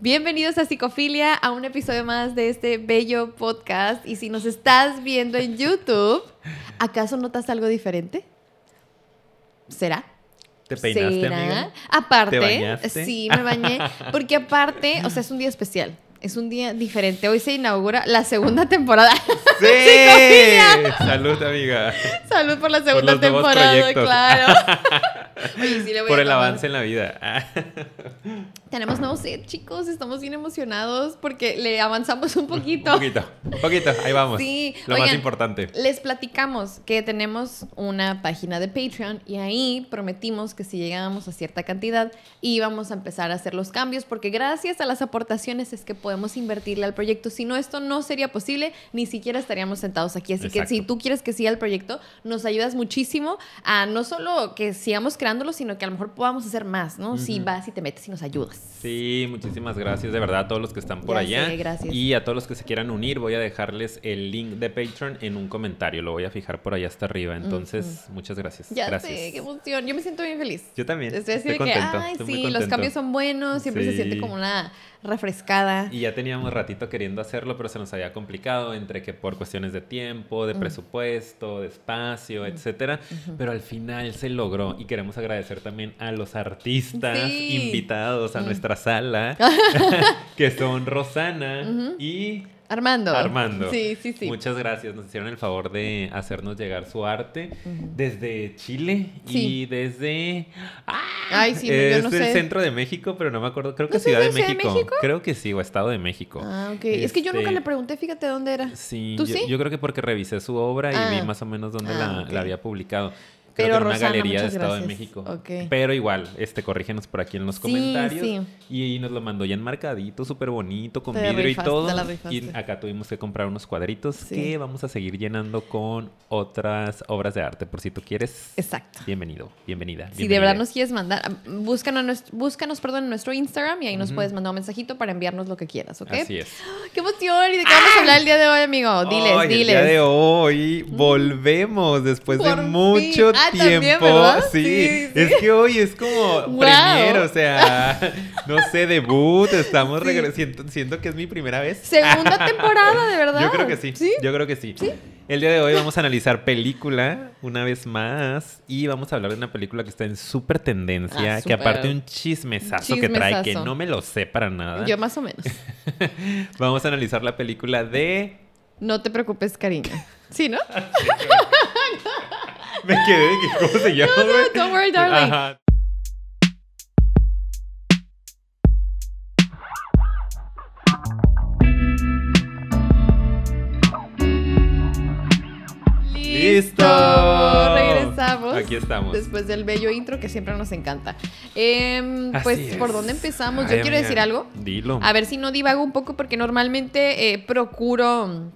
Bienvenidos a Psicofilia, a un episodio más de este bello podcast. Y si nos estás viendo en YouTube, ¿acaso notas algo diferente? ¿Será? ¿Te peinaste, ¿Será? amiga? Aparte, ¿Te bañaste? sí, me bañé. Porque aparte, o sea, es un día especial. Es un día diferente. Hoy se inaugura la segunda temporada. ¡Sí! Salud, amiga. Salud por la segunda los temporada, claro. Oye, sí le voy Por a el tomar. avance en la vida. Tenemos nuevo set, chicos. Estamos bien emocionados porque le avanzamos un poquito. Un poquito, un poquito. Ahí vamos. Sí, Lo más importante. Les platicamos que tenemos una página de Patreon y ahí prometimos que si llegábamos a cierta cantidad íbamos a empezar a hacer los cambios porque gracias a las aportaciones es que podemos invertirle al proyecto. Si no, esto no sería posible, ni siquiera estaríamos sentados aquí. Así que si tú quieres que siga el proyecto, nos ayudas muchísimo a no solo que sigamos sino que a lo mejor podamos hacer más, ¿no? Si vas y te metes y nos ayudas. Sí, muchísimas gracias de verdad a todos los que están por Ya allá. sé, gracias. Y a todos los que se quieran unir, voy a dejarles el link de Patreon en un comentario. Lo voy a fijar por allá hasta arriba. Entonces, muchas gracias. Ya gracias. sé, qué emoción. Yo me siento bien feliz. Yo también. Estoy así Estoy de que, contento, ay, estoy sí, los contento. cambios son buenos, siempre se siente como una refrescada. Y ya teníamos ratito queriendo hacerlo, pero se nos había complicado entre que por cuestiones de tiempo, de presupuesto, de espacio, etcétera. Pero al final se logró y queremos agradecer también a los artistas Sí. invitados a Mm. nuestra sala, que son Rosana y Armando. Armando. Sí, sí, sí. Muchas gracias. Nos hicieron el favor de hacernos llegar su arte desde Chile Sí. y desde. ¡Ah! Ay, sí, yo es no del sé. centro de México, pero no me acuerdo. Creo que ¿No Ciudad de Ciudad de México. México? Creo que sí, o Estado de México. Ah, ok. Es que yo nunca Este, le pregunté, fíjate dónde era. Sí, ¿Tú yo, sí? yo creo que porque revisé su obra y Ah. vi más o menos dónde Ah, la, la había publicado. Creo Pero que en una Rosana, galería de Estado de gracias. México. Ok. Pero igual, este, corrígenos por aquí en los Sí, comentarios. sí. Y, nos lo mandó ya enmarcadito, súper bonito, con Te vidrio rifaste, y todo. Y acá tuvimos que comprar unos cuadritos Sí. que vamos a seguir llenando con otras obras de arte. Por si tú quieres, Exacto. bienvenido, bienvenida. Si de verdad nos quieres mandar, ah, búscanos, búscanos perdón, en nuestro Instagram y ahí nos puedes mandar un mensajito para enviarnos lo que quieras, ¿ok? Así es. ¡Qué emoción! ¿Y de qué vamos a hablar el día de hoy, amigo? Diles, diles. El día de hoy volvemos después Por de mucho Ah, tiempo. Sí, Sí, sí. es que hoy es como Wow. premier, o sea, no sé, debut, estamos Sí. regresando, siento, que es mi primera vez. Segunda temporada, de verdad. Yo creo que sí, yo creo que sí. El día de hoy vamos a analizar película una vez más y vamos a hablar de una película que está en súper tendencia, Ah, que aparte un chismesazo, que trae que no me lo sé para nada. Yo más o menos. Vamos a analizar la película de No te preocupes, cariño. ¿Sí, no? Me quedé de que cómo se llama, güey? Don't worry, darling. Ajá. ¡Listo! Regresamos. Aquí estamos. Después del bello intro que siempre nos encanta. Em, pues, es. ¿por dónde empezamos? Ay, Yo quiero amiga, decir algo. Dilo. A ver si no divago un poco porque normalmente eh, procuro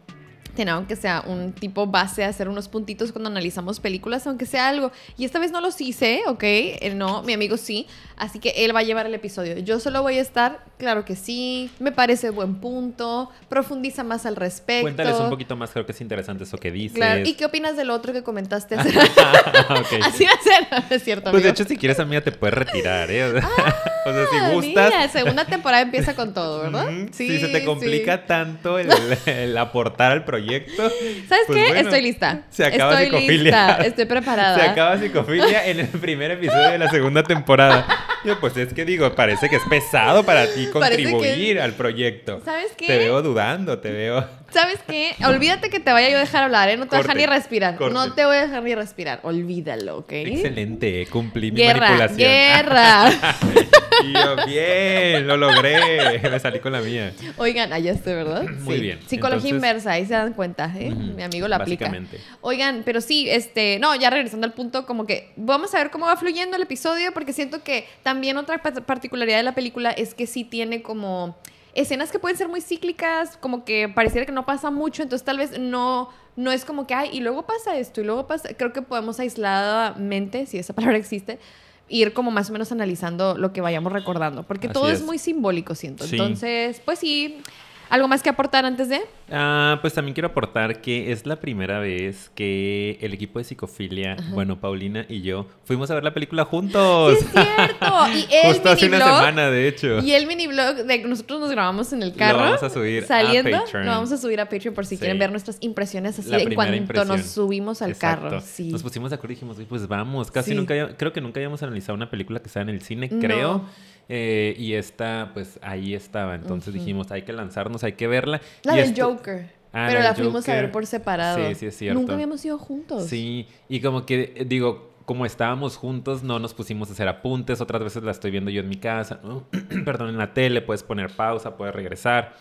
tener aunque sea un tipo base, hacer unos puntitos cuando analizamos películas, aunque sea algo. Y esta vez no los hice, ¿ok? Eh, no, mi amigo sí. Así que él va a llevar el episodio. Yo solo voy a estar, claro que sí, me parece buen punto, profundiza más al respecto. Cuéntales un poquito más, creo que es interesante eso que dices. Claro. ¿Y qué opinas del otro que comentaste? hace- Ok. Así va a ser, ¿no es cierto, Pues de hecho, si quieres, amiga, te puedes retirar, ¿eh? O sea, o sea, si Ah, gustas. Mira, segunda temporada empieza con todo, ¿verdad? Ujú, si se te sí. complica tanto el, el aportar al proyecto. ¿Sabes pues qué? bueno, Estoy lista. Se acaba Estoy psicofilia. lista. Estoy preparada. Se acaba psicofilia en el primer episodio de la segunda temporada. Yo, pues es que digo, parece que es pesado para ti que- contribuir al proyecto. ¿Sabes qué? Te veo dudando, te veo. ¿Sabes qué? Olvídate que te vaya yo a dejar hablar, ¿eh? No te voy a dejar ni respirar. corte. No te voy a dejar ni respirar. Olvídalo, ¿ok? Excelente, cumplí mi Guerra, manipulación. guerra. Yo, bien, lo logré. Me salí con la mía. Oigan, allá estoy, ¿verdad? Muy bien. Psicología Entonces- inversa, ahí se dan cuenta, ¿eh? Mi amigo la aplica. básicamente. Oigan, pero sí, este, no, ya regresando al punto, como que vamos a ver cómo va fluyendo el episodio, porque siento que también otra pa- particularidad de la película es que sí tiene como escenas que pueden ser muy cíclicas, como que pareciera que no pasa mucho, entonces tal vez no, no es como que, ay, y luego pasa esto, y luego pasa, creo que podemos aisladamente, si esa palabra existe, ir como más o menos analizando lo que vayamos recordando, porque Así todo es. es. muy simbólico, siento. Sí. Entonces, pues sí. ¿Algo más que aportar antes de? Ah, pues también quiero aportar que es la primera vez que el equipo de psicofilia, bueno, Paulina y yo, fuimos a ver la película juntos. Sí, es cierto. Y el Justo hace una semana, de hecho. Y el mini blog de nosotros nos grabamos en el carro. Lo vamos a subir a saliendo. Patreon. Lo vamos a subir a Patreon por si Sí. quieren ver nuestras impresiones así en cuanto impresión. nos subimos al Exacto. carro. Sí. Nos pusimos de acuerdo y dijimos, "Oye, pues vamos. Casi Sí. nunca, creo que nunca habíamos analizado una película que estaba en el cine, No. Eh, y esta, pues ahí estaba. Entonces dijimos, hay que lanzarnos, hay que verla. La Y del esto- Joker. Ah, pero la fuimos a ver por separado. Sí, sí, es cierto. Nunca habíamos ido juntos. Sí, y como que eh, digo, como estábamos juntos, no nos pusimos a hacer apuntes. Otras veces la estoy viendo yo en mi casa, ¿no? Perdón, en la tele, puedes poner pausa, puedes regresar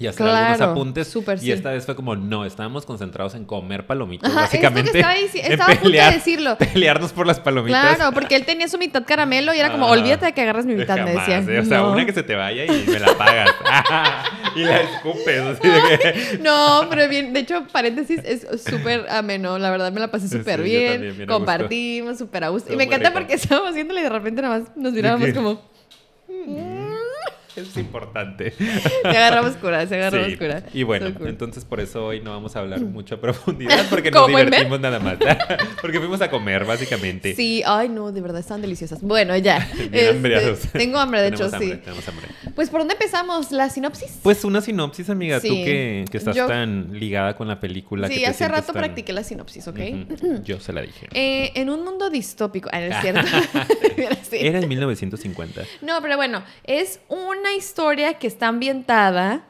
y hacer algunos apuntes. súper y sí. esta vez fue como, no, estábamos concentrados en comer palomitas, Ajá, básicamente. estaba en estaba a punto de decirlo. Pelearnos por las palomitas. Claro, porque él tenía su mitad caramelo y era como, Ah, olvídate de que agarras mi mitad, me jamás, decía. eh, O sea, No. una que se te vaya y me la pagas. y la escupes. Así de que... No, pero bien, de hecho, paréntesis, es súper ameno, la verdad me la pasé súper bien, también, compartimos súper a gusto. Y me encanta rico. porque estábamos haciéndole y de repente nada más nos mirábamos como, Es importante. se agarramos cura, se agarramos Sí. cura. Y bueno, So cool. entonces por eso hoy no vamos a hablar mucho a profundidad porque nos divertimos nada más. porque fuimos a comer, básicamente. Sí, ay no, de verdad están deliciosas. Bueno, ya. Este, tengo hambre, de hecho, hambre, sí. Tenemos hambre. Pues, ¿por dónde empezamos? ¿La sinopsis? Pues una sinopsis, amiga, tú Sí. que, que estás Yo- tan ligada con la película. que sí, te hace rato tan- practiqué la sinopsis, ¿ok? Yo se la dije. Eh, en un mundo distópico. Ah, no es cierto. Era en 1950. No, pero bueno, es una historia que está ambientada.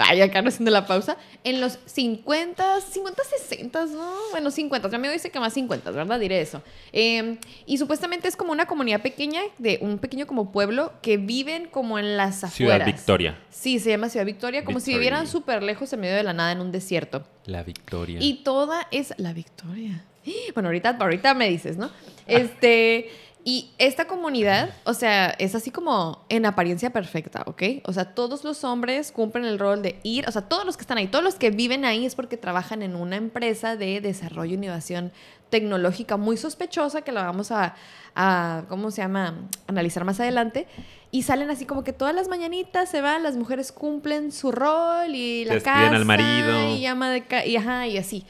Ay, acá no haciendo la pausa. En los 50, 50, 60, ¿no? Bueno, 50. Mi amigo dice que más 50, ¿verdad? Diré eso. Eh, y supuestamente es como una comunidad pequeña, de un pequeño como pueblo, que viven como en las Ciudad afueras. Victoria. Sí, se llama Ciudad Victoria, como si Victoria. vivieran súper lejos en medio de la nada en un desierto. La Victoria. Y toda es la victoria. Bueno, ahorita, ahorita me dices, ¿no? Este, y esta comunidad, o sea, es así como en apariencia perfecta, ¿ok? O sea, todos los hombres cumplen el rol de ir, o sea, todos los que están ahí, todos los que viven ahí es porque trabajan en una empresa de desarrollo e innovación tecnológica muy sospechosa que la vamos a, a, ¿cómo se llama? Analizar más adelante. Y salen así como que todas las mañanitas se van, las mujeres cumplen su rol y la casa al marido. y ama de ca- y ajá, y así.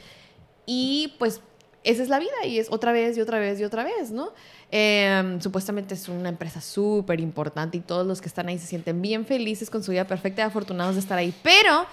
Y pues esa es la vida y es otra vez y otra vez y otra vez, ¿no? Em, supuestamente es una empresa súper importante y todos los que están ahí se sienten bien felices con su vida perfecta y afortunados de estar ahí. Pero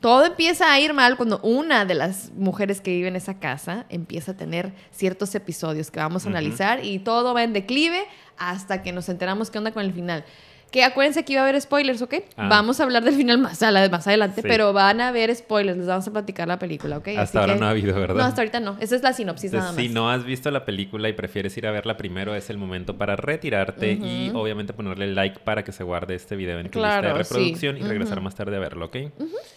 todo empieza a ir mal cuando una de las mujeres que vive en esa casa empieza a tener ciertos episodios que vamos a analizar y todo va en declive hasta que nos enteramos qué onda con el final. Que acuérdense que iba a haber spoilers, ¿ok? Ah. Vamos a hablar del final más, más adelante, Sí. pero van a haber spoilers, les vamos a platicar la película, ¿ok? Así Hasta ahora que- no ha habido, ¿verdad? No, hasta ahorita no. Esa es la sinopsis nada Entonces, más. si no has visto la película y prefieres ir a verla primero, es el momento para retirarte y obviamente ponerle like para que se guarde este video en tu Claro, lista de sí. reproducción y regresar más tarde a verlo, ¿ok?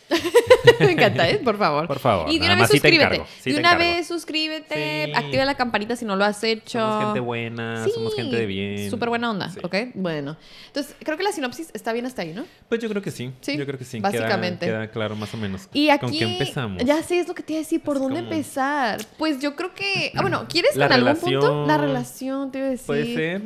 Me encanta, ¿eh? Por favor. Por favor, Y de nada una vez suscríbete. sí de una vez suscríbete, activa la campanita si no lo has hecho. Somos gente buena, somos gente de bien. Súper buena onda. ¿ok? Bueno. Entonces, creo que la sinopsis está bien hasta ahí, ¿no? Pues yo creo que sí. Sí, yo creo que sí. básicamente. Queda, queda claro más o menos. Y aquí. ¿Con qué empezamos? Ya sé, es lo que te iba a decir. ¿Por Es dónde como- empezar? Pues yo creo que. Ah, bueno, ¿quieres en algún punto? La relación, te iba a decir. Puede ser.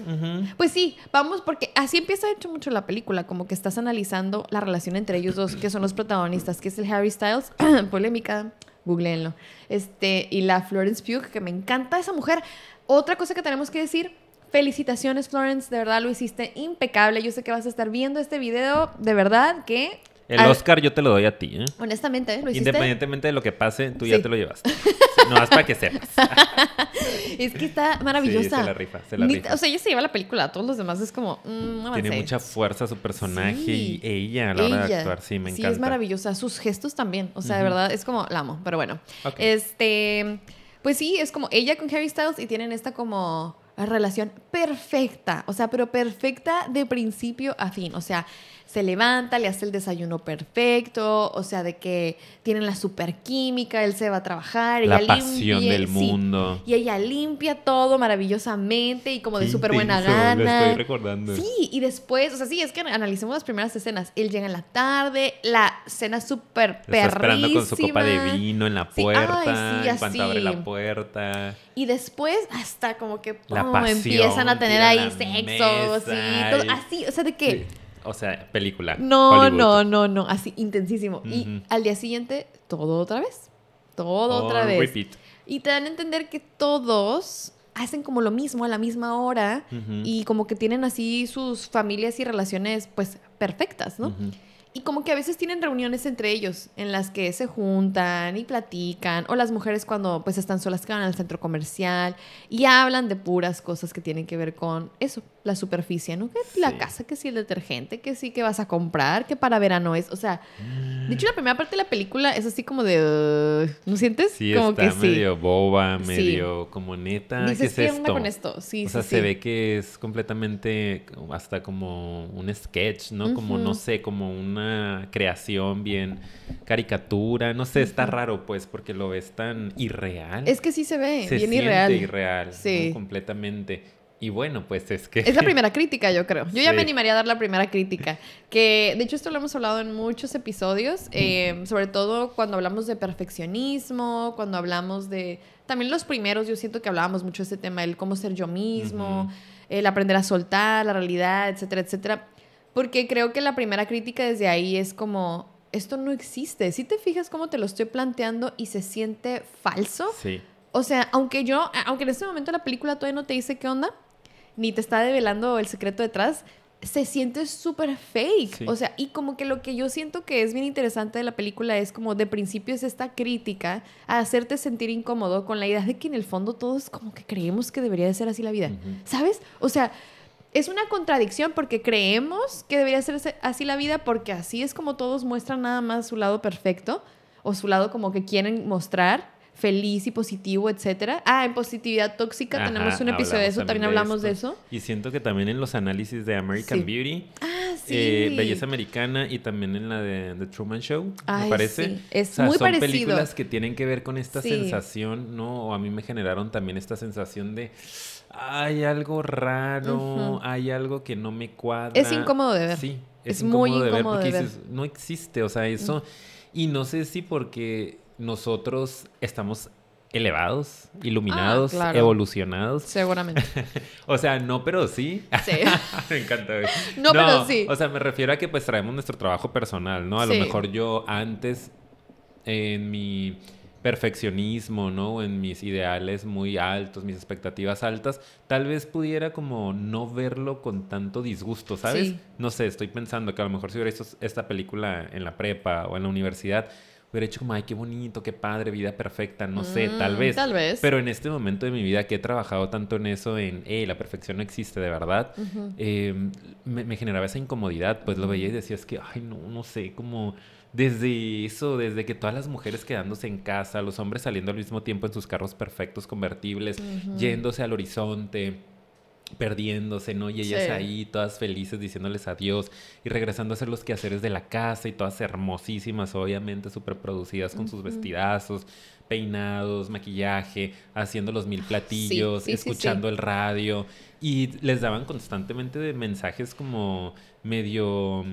Pues sí, vamos, porque así empieza de hecho mucho la película, como que estás analizando la relación entre ellos dos, que son los protagonistas, que es el Harry Styles, polémica, googleenlo, este, y la Florence Pugh, que me encanta esa mujer. Otra cosa que tenemos que decir, felicitaciones Florence, de verdad lo hiciste impecable, yo sé que vas a estar viendo este video, de verdad que... El al- Oscar yo te lo doy a ti, ¿eh? Honestamente, lo hiciste... Independientemente de lo que pase, tú ya Sí. te lo llevaste. no, es para que sepas. Es que está maravillosa. Sí, se la rifa, se la Ni- rifa. O sea, ella se lleva la película, a todos los demás es como... mm, no Tiene mucha fuerza su personaje Sí. y ella a la hora de Ella. actuar, sí, me Sí, encanta. es maravillosa. Sus gestos también. O sea, de verdad, es como la amo. Pero bueno. Ok. Este. Pues sí, es como ella con Harry Styles y tienen esta como relación perfecta. O sea, pero perfecta de principio a fin. O sea, se levanta, le hace el desayuno perfecto. O sea, de que tienen la super química, él se va a trabajar. La ella pasión limpia- del sí. mundo. Y ella limpia todo maravillosamente y como de súper buena intenso, lo gana. estoy recordando. Sí, y después, o sea, sí, es que analicemos las primeras escenas. Él llega en la tarde, la cena súper Está esperando con su copa de perrísima. vino en la Sí, puerta. ay, sí, en cuanto abre la puerta. Y después hasta como que La pum, pasión, empiezan a tener ahí la sexo, mesa sí, todo así, o sea, de que o sea, película. No, Hollywood. no, no, no, así intensísimo. Y al día siguiente, todo otra vez. Todo otra vez. repeat. Y te dan a entender que todos hacen como lo mismo a la misma hora y como que tienen así sus familias y relaciones pues perfectas, ¿no? Y como que a veces tienen reuniones entre ellos en las que se juntan y platican, o las mujeres cuando pues están solas que van al centro comercial y hablan de puras cosas que tienen que ver con eso, la superficie, ¿no? Que la casa, que sí el detergente, que sí que vas a comprar, que para verano es, o sea, de hecho la primera parte de la película es así como de, uh, ¿no sientes? Sí, como está que sí. medio boba, medio como neta. Dices, ¿qué ¿qué es onda con esto? Sí, o sea, se ve que es completamente hasta como un sketch, ¿no? Como, no sé, como una creación bien caricatura. No sé, está raro, pues, porque lo ves tan irreal. Es que sí se ve, se bien irreal. irreal. ¿no? Sí. Completamente. Y bueno, pues es que... Es la primera crítica, yo creo. Yo ya me animaría a dar la primera crítica. Que de hecho esto lo hemos hablado en muchos episodios, eh, sobre todo cuando hablamos de perfeccionismo, cuando hablamos de... También los primeros, yo siento que hablábamos mucho de ese tema, el cómo ser yo mismo, el aprender a soltar la realidad, etcétera, etcétera. Porque creo que la primera crítica desde ahí es como, esto no existe. Si te fijas cómo te lo estoy planteando y se siente falso, Sí. o sea, aunque yo, aunque en este momento la película todavía no te dice qué onda, ni te está develando el secreto detrás, se siente súper fake. Sí. O sea, y como que lo que yo siento que es bien interesante de la película es como de principio es esta crítica a hacerte sentir incómodo con la idea de que en el fondo todos como que creemos que debería de ser así la vida. ¿Sabes? O sea, es una contradicción porque creemos que debería ser así la vida porque así es como todos muestran nada más su lado perfecto o su lado como que quieren mostrar feliz y positivo, etcétera. Ah, en positividad tóxica Ajá, tenemos un episodio de eso, también hablamos de eso. Y siento que también en los análisis de American Sí. Beauty, Ah, sí. eh, Belleza Americana y también en la de The Truman Show, Ay, me parece. sí, es O sea, muy son parecido. películas que tienen que ver con esta sensación, ¿no? O a mí me generaron también esta sensación de hay algo raro, hay algo que no me cuadra. Es incómodo de ver. Sí, Es es, muy incómodo de ver incómodo porque de ver. dices, no existe, o sea, eso. Y no sé si porque nosotros estamos elevados, iluminados, Ah, claro. evolucionados. Seguramente. O sea, no, pero sí. Sí. me encanta. güey. No, pero sí. O sea, me refiero a que pues traemos nuestro trabajo personal, ¿no? A Sí. lo mejor yo antes en mi perfeccionismo, ¿no? En mis ideales muy altos, mis expectativas altas, tal vez pudiera como no verlo con tanto disgusto, ¿sabes? Sí. No sé, estoy pensando que a lo mejor si hubiera visto esta película en la prepa o en la universidad, hubiera hecho como, ay, qué bonito, qué padre, vida perfecta, no sé, tal Mm, vez. Tal vez. Pero en este momento de mi vida que he trabajado tanto en eso, en, la perfección no existe de verdad, eh, me, me generaba esa incomodidad, pues lo veía y decía, es que, ay, no, no sé, como desde eso, desde que todas las mujeres quedándose en casa, los hombres saliendo al mismo tiempo en sus carros perfectos, convertibles, yéndose al horizonte, perdiéndose, ¿no? Y ellas Sí. ahí, todas felices, diciéndoles adiós y regresando a hacer los quehaceres de la casa y todas hermosísimas, obviamente, súper producidas con sus vestidazos, peinados, maquillaje, haciendo los mil platillos, sí, sí, sí. escuchando el radio y les daban constantemente de mensajes como medio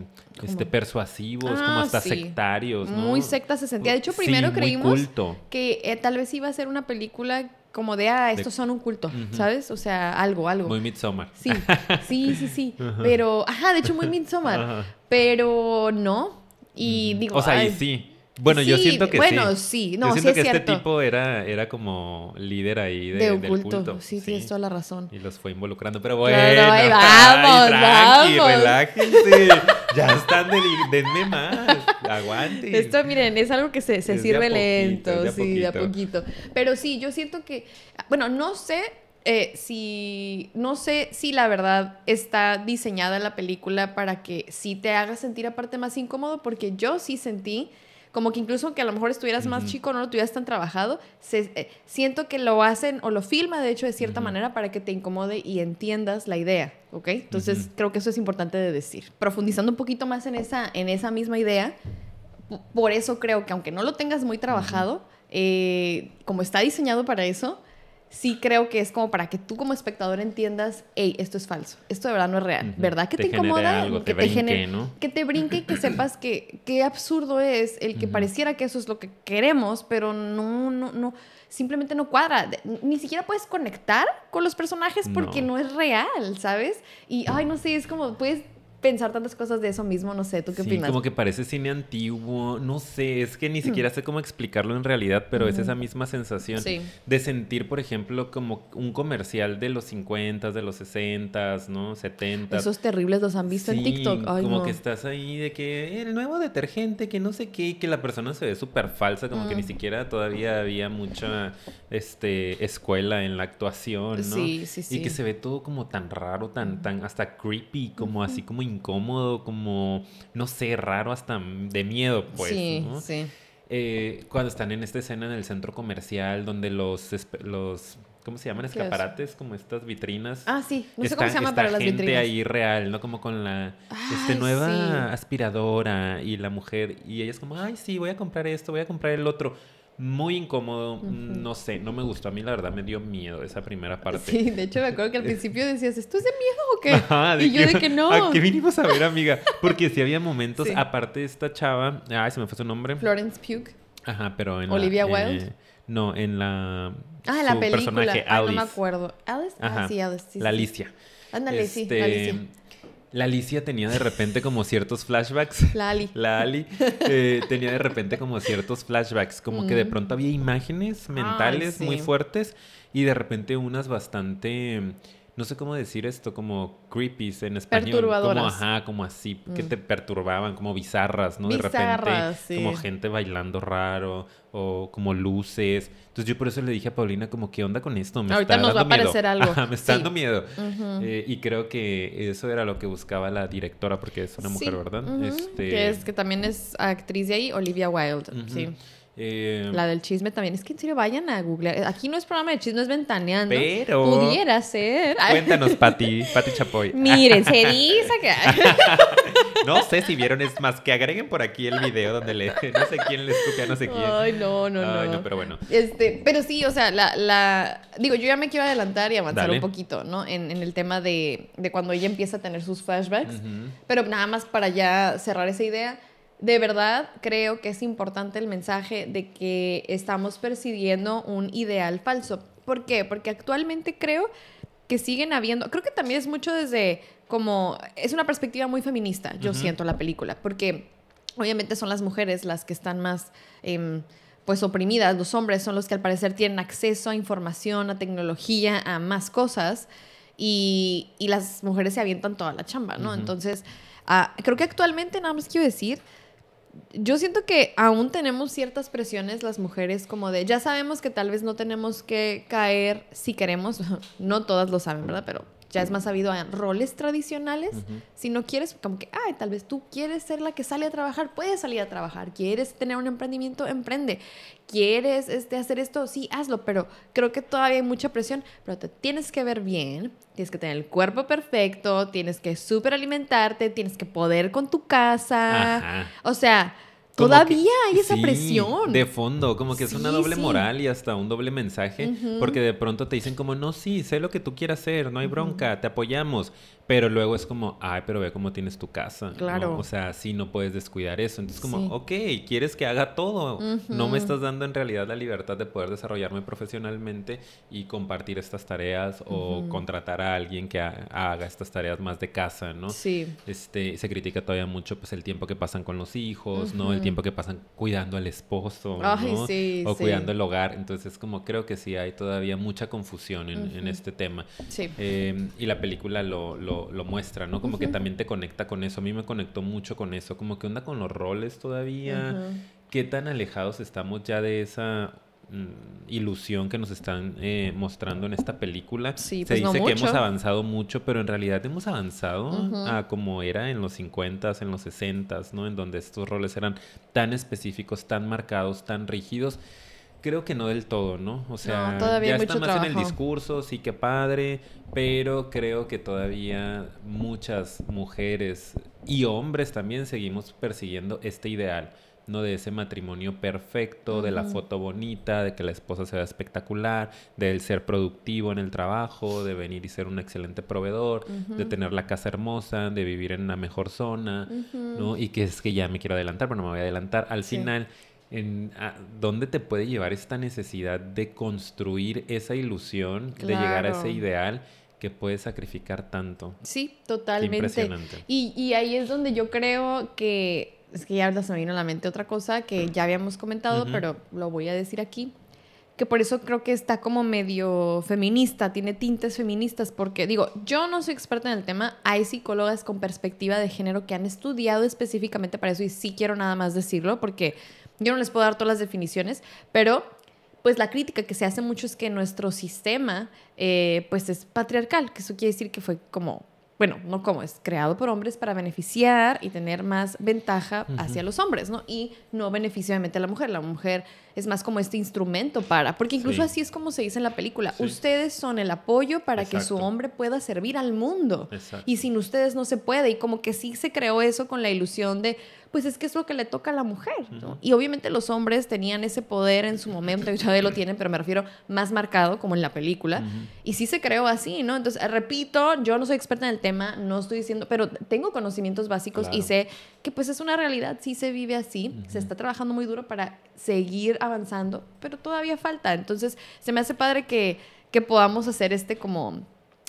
este persuasivos, como Ah, hasta sectarios, ¿no? Muy secta se sentía. De hecho, primero creímos culto. que eh, tal vez iba a ser una película como de, ah, estos son un culto. ¿sabes? O sea, algo, algo. Muy Midsommar. Sí, sí, sí, sí. Pero, ajá, de hecho, muy Midsommar. Pero no. Y digo, o sea, y ay, sí. Bueno, yo sí, siento que bueno, sí. sí. No, yo sí siento es que cierto. este tipo era, era como líder ahí de, de un del culto. culto. Sí, tienes toda la razón. Y los fue involucrando. Pero bueno, Claro, ay, vamos, tranqui, vamos. relájense. ya están, de, denme más. Aguante. Esto, miren, es algo que se, se sirve poquito, lento, de sí, de a poquito. poquito. Pero sí, yo siento que, bueno, no sé eh, si, no sé si la verdad está diseñada la película para que sí te haga sentir aparte más incómodo, porque yo sí sentí como que incluso que a lo mejor estuvieras más chico, no lo tuvieras tan trabajado, se- eh, siento que lo hacen o lo filma de hecho de cierta manera para que te incomode y entiendas la idea, ¿ok? Entonces creo que eso es importante de decir. Profundizando un poquito más en esa, en esa misma idea, por eso creo que aunque no lo tengas muy trabajado, eh, como está diseñado para eso, sí creo que es como para que tú como espectador entiendas, hey, esto es falso, esto de verdad no es real. ¿verdad? Que te, incomoda, algo, que te brinque, genere- ¿no? que te brinque y que sepas que qué absurdo es el que pareciera que eso es lo que queremos, pero no, no, no, simplemente no cuadra. Ni siquiera puedes conectar con los personajes porque no, No. es real, ¿sabes? Y, ay, no sé, es como, puedes pensar tantas cosas de eso mismo, no sé, ¿tú qué sí, opinas? como que parece cine antiguo, no sé, es que ni siquiera sé cómo explicarlo en realidad, pero es esa misma sensación Sí. de sentir, por ejemplo, como un comercial de los 50, de los 60, ¿no? 70. Esos terribles los han visto en TikTok. Ay, como no. que estás ahí de que el nuevo detergente, que no sé qué, y que la persona se ve súper falsa, como que ni Mm. siquiera todavía había mucha este, escuela en la actuación, ¿no? Sí, sí, sí. Y que se ve todo como tan raro, tan, tan hasta creepy, como así como incómodo, como, no sé, raro hasta de miedo, pues, sí, ¿no? sí. Eh, cuando están en esta escena en el centro comercial, donde los, los ¿cómo se llaman? Escaparates, como estas vitrinas. Ah, sí. No sé Está- cómo se llama está para las gente vitrinas. ahí real, ¿no? Como con la este, nueva sí. aspiradora y la mujer. Y ella es como, ay, sí, voy a comprar esto, voy a comprar el otro. Muy incómodo, no sé, no me gustó. A mí la verdad me dio miedo esa primera parte. Sí, de hecho me acuerdo que al principio decías, ¿esto es de miedo o qué? Ajá, y yo de que no. ¿A qué vinimos a ver, amiga? Porque si había momentos, Sí. aparte de esta chava, ay, se me fue su nombre. Florence Pugh. Ajá, pero en la- Olivia eh, Wilde. no, en la Ah, la su película. personaje Ah, no me acuerdo. ¿Alice? Ajá, Ah, sí, Alice. sí, la sí. Alicia. Ándale, sí, Este, la Alicia. La Alicia tenía de repente como ciertos flashbacks. La Ali. La Ali eh, tenía de repente como ciertos flashbacks, como que de Mm. pronto había imágenes mentales sí. muy fuertes y de repente unas bastante, no sé cómo decir esto, como creepies en español. Como, Perturbadoras. ajá, como así, que Mm. te perturbaban, como bizarras, ¿no? de repente, sí. como gente bailando raro o como luces. Entonces yo por eso le dije a Paulina como, ¿qué onda con esto? Me Ahorita está nos va a dando miedo". aparecer algo. Ajá, me está Sí. dando miedo. Eh, y creo que eso era lo que buscaba la directora, porque es una mujer, Sí, ¿verdad? ujú, Este, Que es que también es actriz de ahí, Olivia Wilde. Sí. Eh, La del chisme también. Es que en serio vayan a googlear. Aquí no es programa de chisme, es ventaneando. Pero- Pudiera ser. Cuéntanos, Pati, Pati Chapoy. Miren, se dice que. No sé si vieron, es más, que agreguen por aquí el video donde le, no sé quién le escupe a no sé quién. Ay, no, no, Ay, no. pero bueno. Este, pero sí, o sea, la, la... Digo, yo ya me quiero adelantar y avanzar Dale. un poquito, ¿no? En, en el tema de, de cuando ella empieza a tener sus flashbacks. Pero nada más para ya cerrar esa idea, de verdad creo que es importante el mensaje de que estamos persiguiendo un ideal falso. ¿Por qué? Porque actualmente creo que siguen habiendo, creo que también es mucho desde como, es una perspectiva muy feminista, yo siento la película, porque obviamente son las mujeres las que están más... em, pues oprimidas, los hombres son los que al parecer tienen acceso a información, a tecnología, a más cosas, y, y las mujeres se avientan toda la chamba, ¿no? Entonces, ah, creo que actualmente, nada más quiero decir, yo siento que aún tenemos ciertas presiones las mujeres como de, ya sabemos que tal vez no tenemos que caer si queremos, no todas lo saben, ¿verdad? Pero ya es más sabido a roles tradicionales. Si no quieres, como que, ay, tal vez tú quieres ser la que sale a trabajar, puedes salir a trabajar. ¿Quieres tener un emprendimiento? Emprende. ¿Quieres este, hacer esto? Sí, hazlo. Pero creo que todavía hay mucha presión. Pero te tienes que ver bien, tienes que tener el cuerpo perfecto, tienes que súper alimentarte, tienes que poder con tu casa. Ajá. O sea, todavía que- hay esa sí, presión. De fondo, como que es una doble sí. moral y hasta un doble mensaje, porque de pronto te dicen como, no, sí, sé lo que tú quieras hacer, no hay bronca, te apoyamos, pero luego es como, ay, pero ve cómo tienes tu casa. ¿no? Claro. O sea, sí, no puedes descuidar eso. Entonces como, Sí. ok, quieres que haga todo, no me estás dando en realidad la libertad de poder desarrollarme profesionalmente y compartir estas tareas o contratar a alguien que ha- haga estas tareas más de casa, ¿no? Sí. Este, se critica todavía mucho pues el tiempo que pasan con los hijos, ¿no? El tiempo que pasan cuidando al esposo, Ay, ¿no? sí, o sí. cuidando el hogar. Entonces, como creo que sí hay todavía mucha confusión en, este tema. Sí. Eh, y la película lo, lo, lo muestra, ¿no? Como que también te conecta con eso. A mí me conectó mucho con eso. Como que onda con los roles todavía. ¿Qué tan alejados estamos ya de esa mm, ilusión que nos están eh, mostrando en esta película? Sí, Se pues no dice que hemos avanzado mucho, pero en realidad hemos avanzado a como era en los 50s, en los 60s, ¿no? En donde estos roles eran tan específicos, tan marcados, tan rígidos. Creo que no del todo, ¿no? O sea, No, todavía ya hay está mucho más en el discurso, sí que padre, pero creo que todavía muchas mujeres y hombres también seguimos persiguiendo este ideal, ¿no? De ese matrimonio perfecto, de la foto bonita, de que la esposa sea espectacular, del ser productivo en el trabajo, de venir y ser un excelente proveedor, de tener la casa hermosa, de vivir en una mejor zona. ¿no? Y que es que ya me quiero adelantar, pero no me voy a adelantar. Al Sí. final, en, a- ¿dónde te puede llevar esta necesidad de construir esa ilusión, de llegar a ese ideal? que puede sacrificar tanto. Sí, totalmente. impresionante. Y, y ahí es donde yo creo que, es que ya se me vino a la mente otra cosa que ya habíamos comentado, pero lo voy a decir aquí, que por eso creo que está como medio feminista, tiene tintes feministas, porque digo, yo no soy experta en el tema, hay psicólogas con perspectiva de género que han estudiado específicamente para eso y sí quiero nada más decirlo, porque yo no les puedo dar todas las definiciones, pero pues la crítica que se hace mucho es que nuestro sistema eh, pues es patriarcal, que eso quiere decir que fue como, bueno, no como es, creado por hombres para beneficiar y tener más ventaja hacia los hombres, ¿no? Y no beneficia obviamente a la mujer, la mujer es más como este instrumento para, porque incluso Sí. así es como se dice en la película, Sí. ustedes son el apoyo para que su hombre pueda servir al mundo. Exacto. Y sin ustedes no se puede. Y como que sí se creó eso con la ilusión de, pues es que es lo que le toca a la mujer. ¿no? Y obviamente los hombres tenían ese poder en su momento, y todavía lo tienen, pero me refiero más marcado como en la película. Y sí se creó así, ¿no? Entonces, repito, yo no soy experta en el tema, no estoy diciendo, pero tengo conocimientos básicos y sé que pues es una realidad, sí se vive así, se está trabajando muy duro para seguir avanzando, pero todavía falta. Entonces, se me hace padre que, que podamos hacer este como,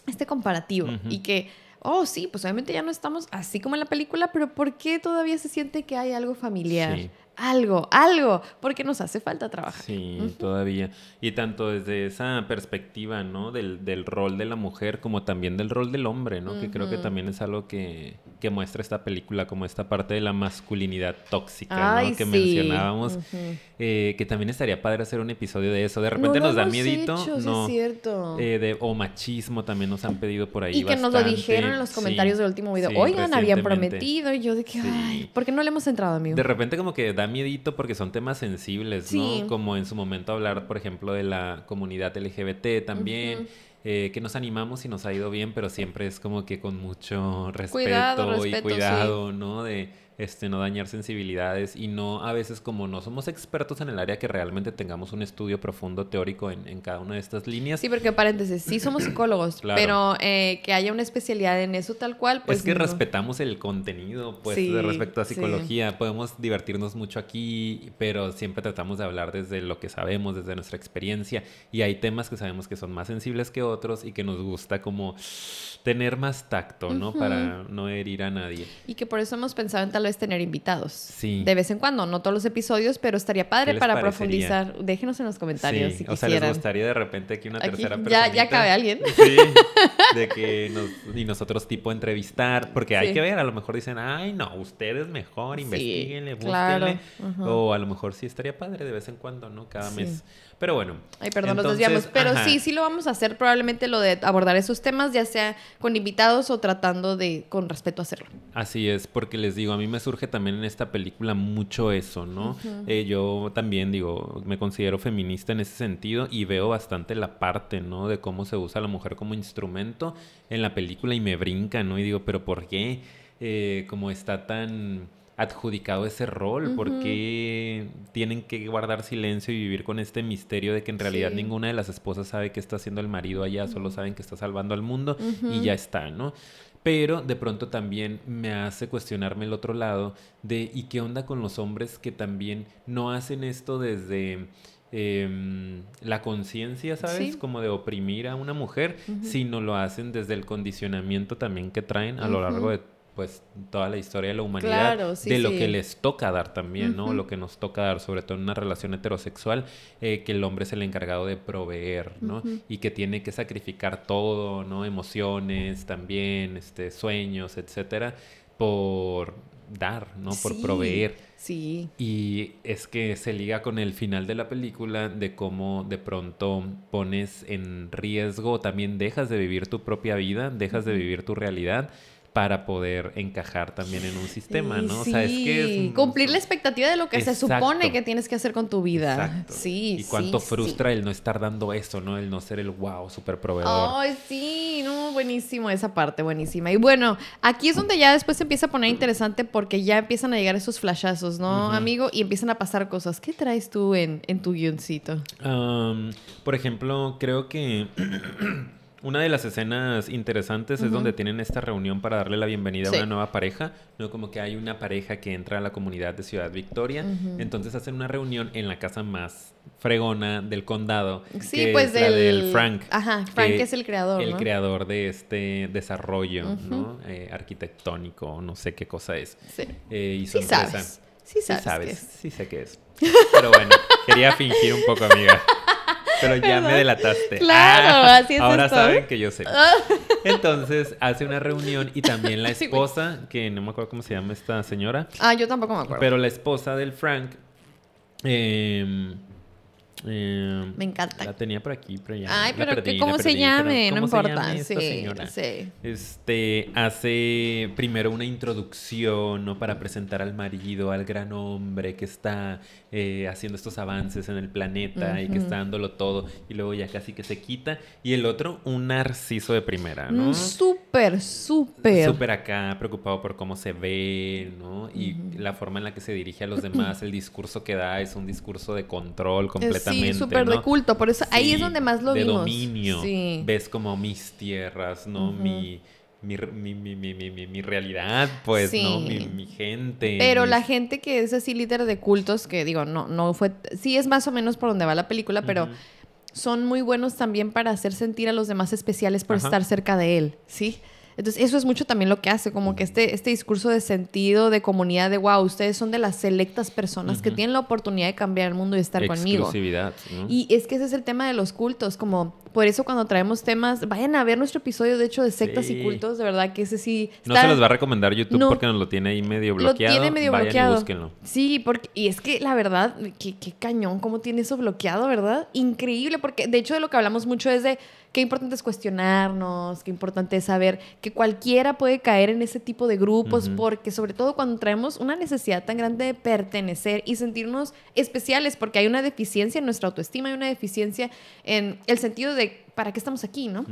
este comparativo y que, oh sí, pues obviamente ya no estamos así como en la película, pero ¿por qué todavía se siente que hay algo familiar? Sí. Algo, algo, porque nos hace falta trabajar. Sí, todavía. Y tanto desde esa perspectiva, ¿no? Del, del rol de la mujer como también del rol del hombre, ¿no? Que creo que también es algo que, que muestra esta película, como esta parte de la masculinidad tóxica, Ay, ¿no? Que sí. mencionábamos. Eh, que también estaría padre hacer un episodio de eso. De repente No nos da miedito, hecho, no. es cierto. Eh, de, o machismo también nos han pedido por ahí. y que nos lo dijeron en los Sí, comentarios del último video. sí, Oigan, habían prometido. Y yo de que, ay, ¿por qué no le hemos entrado, amigo? De repente como que da miedito porque son temas sensibles, Sí. ¿no? Como en su momento hablar, por ejemplo, de la comunidad LGBT también, eh, que nos animamos y nos ha ido bien, pero siempre es como que con mucho respeto, Cuidado, y respeto, cuidado, ¿no? De este, no dañar sensibilidades y no, a veces como no somos expertos en el área, que realmente tengamos un estudio profundo teórico en, en cada una de estas líneas. Sí, porque paréntesis, sí somos psicólogos, Claro. pero eh, que haya una especialidad en eso tal cual, pues es que no. respetamos el contenido, pues, Sí, de respecto a sí. psicología. Podemos divertirnos mucho aquí, pero siempre tratamos de hablar desde lo que sabemos, desde nuestra experiencia. Y hay temas que sabemos que son más sensibles que otros y que nos gusta como tener más tacto, ¿no? Para no herir a nadie. Y que por eso hemos pensado en tal vez tener invitados. Sí. De vez en cuando, no todos los episodios, pero estaría ¿Qué padre para parecería? profundizar. Déjenos en los comentarios Sí, si o sea, les quisieran. gustaría de repente aquí una Aquí, tercera ya, persona. ya cabe alguien. Sí, de que nos, y nosotros tipo entrevistar, porque hay que ver, a lo mejor dicen, ay, no, ustedes mejor, investiguenle, claro, búsquenle. ujú. O a lo mejor sí estaría padre de vez en cuando, ¿no? Cada mes. Pero bueno. Ay, perdón, nos entonces, desviamos. Pero ajá. sí, sí lo vamos a hacer. Probablemente lo de abordar esos temas, ya sea con invitados o tratando de, con respeto, hacerlo. Así es, porque les digo, a mí me surge también en esta película mucho eso, ¿no? Eh, yo también digo, me considero feminista en ese sentido y veo bastante la parte, ¿no? De cómo se usa a la mujer como instrumento en la película y me brinca, ¿no? Y digo, pero ¿por qué? Eh, como está tan adjudicado ese rol, ¿por Ujú. qué tienen que guardar silencio y vivir con este misterio de que en realidad Sí. ninguna de las esposas sabe qué está haciendo el marido allá, solo saben que está salvando al mundo y ya está, ¿no? Pero de pronto también me hace cuestionarme el otro lado de ¿y qué onda con los hombres que también no hacen esto desde em, la conciencia, ¿sabes? Sí. Como de oprimir a una mujer, Ujú. sino lo hacen desde el condicionamiento también que traen a lo largo de pues toda la historia de la humanidad Claro, sí, de lo sí. que les toca dar también, ¿no? Lo que nos toca dar, sobre todo en una relación heterosexual, eh, que el hombre es el encargado de proveer, ¿no? Y que tiene que sacrificar todo, ¿no? Emociones también, este, sueños, etcétera, por dar, ¿no? Por Sí, proveer. Sí. Y es que se liga con el final de la película de cómo de pronto pones en riesgo, también dejas de vivir tu propia vida, dejas de vivir tu realidad para poder encajar también en un sistema, Sí, ¿no? O sea, es que es Cumplir la expectativa de lo que se supone que tienes que hacer con tu vida. Exacto. Sí, Y cuánto sí, frustra el no estar dando eso, ¿no? El no ser el wow, super proveedor. Ay, sí, no, buenísimo esa parte, buenísima. Y bueno, aquí es donde ya después se empieza a poner interesante porque ya empiezan a llegar esos flashazos, ¿no, amigo? Y empiezan a pasar cosas. ¿Qué traes tú en, en tu guioncito? Por ejemplo, creo que una de las escenas interesantes es donde tienen esta reunión para darle la bienvenida Sí. a una nueva pareja, ¿no? Como que hay una pareja que entra a la comunidad de Ciudad Victoria, entonces hacen una reunión en la casa más fregona del condado. Sí, que pues es la del... Frank. Ajá, Frank es el creador, El ¿no? creador de este desarrollo, ¿no? Eh, arquitectónico, no sé qué cosa es. Sí. Eh, y Sí sabes. Sí sabes. Sí sabes, qué es. sí sé qué es. Pero bueno, quería fingir un poco, amiga. Pero ya me delataste. Claro, Ah, así es Ahora esto. saben que yo sé. Entonces hace una reunión y también la esposa, que no me acuerdo cómo se llama esta señora, Ah, yo tampoco me acuerdo. pero la esposa del Frank. em, em, Me encanta. La tenía por aquí, pero ya. Ay, pero perdí, cómo se pero llame, no ¿cómo se importa. llame esta Sí, señora? sí. Este hace primero una introducción, ¿no? Para presentar al marido, al gran hombre que está eh, haciendo estos avances en el planeta y que está dándolo todo, y luego ya casi que se quita. Y el otro, un narciso de primera, ¿no? Mm, Súper, súper. Súper acá, preocupado por cómo se ve, ¿no? Y la forma en la que se dirige a los demás, el discurso que da es un discurso de control Eh, Sí, súper ¿no? de culto. Por eso ahí es donde más lo de vimos. dominio. Sí. Ves como mis tierras, ¿no? mi, mi, mi, mi, mi, mi, mi- realidad, pues, ¿no? Sí. Mi, mi gente. Pero la gente que es así líder de cultos, que digo, no, no fue, sí es más o menos por donde va la película, pero son muy buenos también para hacer sentir a los demás especiales por Ajá. estar cerca de él, ¿sí? Entonces, eso es mucho también lo que hace, como que este, este discurso de sentido, de comunidad, de wow, ustedes son de las selectas personas que tienen la oportunidad de cambiar el mundo y estar conmigo. ¿no? Y es que ese es el tema de los cultos, como por eso cuando traemos temas, vayan a ver nuestro episodio de hecho de sectas Sí. y cultos, de verdad que ese sí No se los va a recomendar YouTube No. porque nos lo tiene ahí medio lo bloqueado. tiene medio Vayan bloqueado. Y búsquenlo. Sí, porque y es que la verdad, qué, qué cañón cómo tiene eso bloqueado, ¿verdad? Increíble, porque de hecho de lo que hablamos mucho es de qué importante es cuestionarnos, qué importante es saber que cualquiera puede caer en ese tipo de grupos, porque sobre todo cuando traemos una necesidad tan grande de pertenecer y sentirnos especiales, porque hay una deficiencia en nuestra autoestima, hay una deficiencia en el sentido de para qué estamos aquí, ¿no?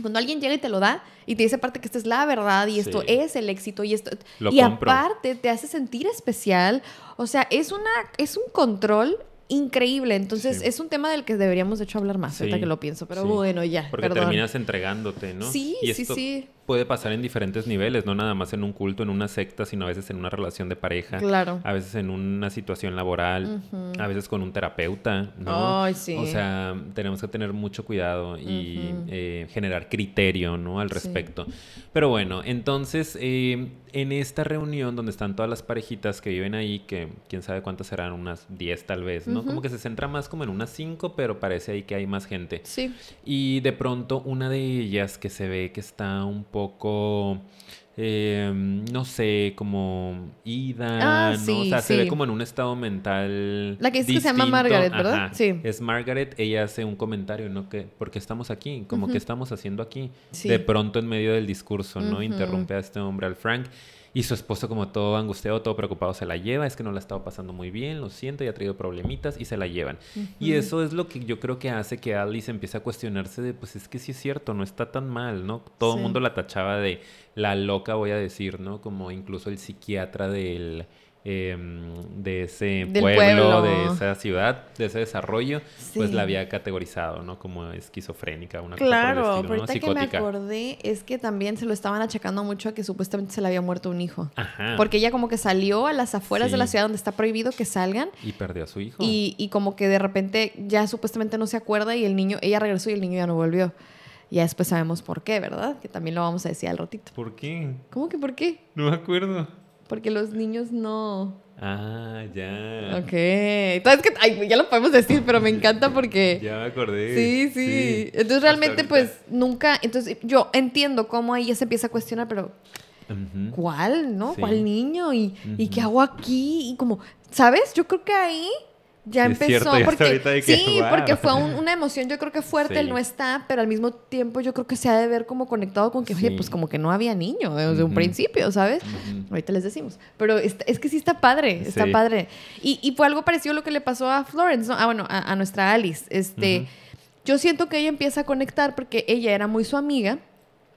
Cuando alguien llega y te lo da y te dice aparte que esta es la verdad y esto Sí. es el éxito y esto Lo y compro. aparte te hace sentir especial, o sea, es una es un control increíble, entonces Sí. es un tema del que deberíamos de hecho hablar más, ahorita que lo pienso, pero sí. bueno, ya, Porque perdón. terminas entregándote, ¿no? Sí, y sí, esto sí. Puede pasar en diferentes niveles, no nada más en un culto, en una secta, sino a veces en una relación de pareja. Claro. A veces en una situación laboral, a veces con un terapeuta, ¿no? Ay, sí. O sea, tenemos que tener mucho cuidado y eh, generar criterio, ¿no? Al Sí. respecto. Pero bueno, entonces, eh, en esta reunión donde están todas las parejitas que viven ahí, que quién sabe cuántas serán, unas 10 tal vez, ¿no? Como que se centra más como en unas 5, pero parece ahí que hay más gente. Sí. Y de pronto una de ellas que se ve que está un poco, eh, no sé, como ida, Ah, ¿no? sí, o sea, se ve sí. como en un estado mental. La que dices que se llama. Margaret, ¿verdad? Ajá. Sí. Es Margaret, ella hace un comentario, ¿no? Que, porque estamos aquí, como que estamos haciendo aquí. Sí. De pronto en medio del discurso, ¿no? Ujú. Interrumpe a este hombre, al Frank. Y su esposo como todo angustiado, todo preocupado, se la lleva. Es que no la ha estado pasando muy bien, lo siento, y ha traído problemitas y se la llevan. Y eso es lo que yo creo que hace que Alice empiece a cuestionarse de, pues es que sí es cierto, no está tan mal, ¿no? Todo el Sí. mundo la tachaba de la loca, voy a decir, ¿no? Como incluso el psiquiatra del... em, de ese pueblo, pueblo. de esa ciudad, de ese desarrollo, pues Sí. la había categorizado, ¿no? Como esquizofrénica, una cosa por el Claro, estilo, ¿no? ahorita que me acordé es que también se lo estaban achacando mucho a que supuestamente se le había muerto un hijo. Ajá. Porque ella como que salió a las afueras de la Sí. ciudad donde está prohibido que salgan Y perdió a su hijo. y, y como que de repente ya supuestamente no se acuerda y el niño, ella regresó y el niño ya no volvió. Ya después sabemos por qué, ¿verdad? Que también lo vamos a decir al ratito. ¿Por qué? ¿Cómo que por qué? No me acuerdo. Porque los niños no... Ah, ya. Ok. Entonces, que, ay, ya lo podemos decir, pero me encanta porque... Ya me acordé. Sí, sí. Entonces realmente pues nunca... Entonces yo entiendo cómo ella se empieza a cuestionar, pero. ¿cuál? ¿No? Sí. ¿Cuál niño? ¿Y, ¿Y qué hago aquí? Y como, ¿sabes? Yo creo que ahí ya empezó. cierto, ya porque, que, sí, wow. porque fue un- una emoción, yo creo que fuerte, Sí. no está, pero al mismo tiempo yo creo que se ha de ver como conectado con que, oye, Sí. pues como que no había niño desde un Ujú. principio, ¿sabes? Ujú. Ahorita les decimos. Pero es, es que sí está padre, está Sí. padre. Y, y fue algo parecido a lo que le pasó a Florence, ¿no? Ah, bueno, a, a nuestra Alice. Este, Ujú. Yo siento que ella empieza a conectar porque ella era muy su amiga.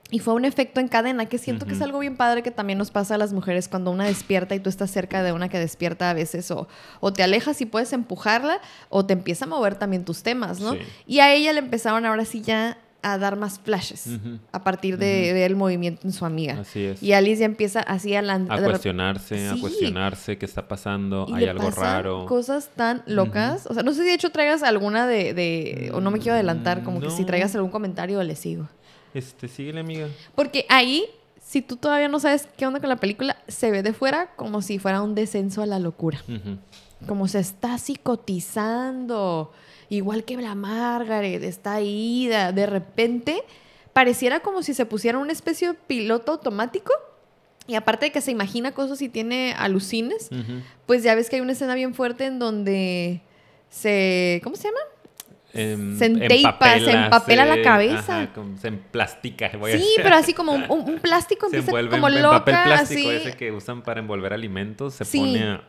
Y fue un efecto en cadena que siento que es algo bien padre que también nos pasa a las mujeres cuando una despierta y tú estás cerca de una que despierta a veces o, o te alejas y puedes empujarla o te empieza a mover también tus temas, ¿no? Sí. Y a ella le empezaron ahora sí ya a dar más flashes a partir de ver el movimiento en su amiga. Así es. Y Alice ya empieza así a, la, a cuestionarse, a cuestionarse qué está pasando, y hay le algo pasan raro. cosas tan locas. O sea, no sé si de hecho traigas alguna de, de- o no me quiero adelantar, como que si traigas algún comentario le sigo. Este, síguele, amiga. Porque ahí, si tú todavía no sabes qué onda con la película, se ve de fuera como si fuera un descenso a la locura. Como se está psicotizando. Igual que la Margaret, está ida. De repente, pareciera como si se pusiera una especie de piloto automático. Y aparte de que se imagina cosas y tiene alucines, pues ya ves que hay una escena bien fuerte en donde se... ¿Cómo se llama? Em, Se enteipa, se empapela la se- cabeza. ajá, como se emplastica. voy Sí, pero así como un, plástico se empieza como en, en loca, papel plástico así. ese que usan para envolver alimentos. Se Sí. pone a...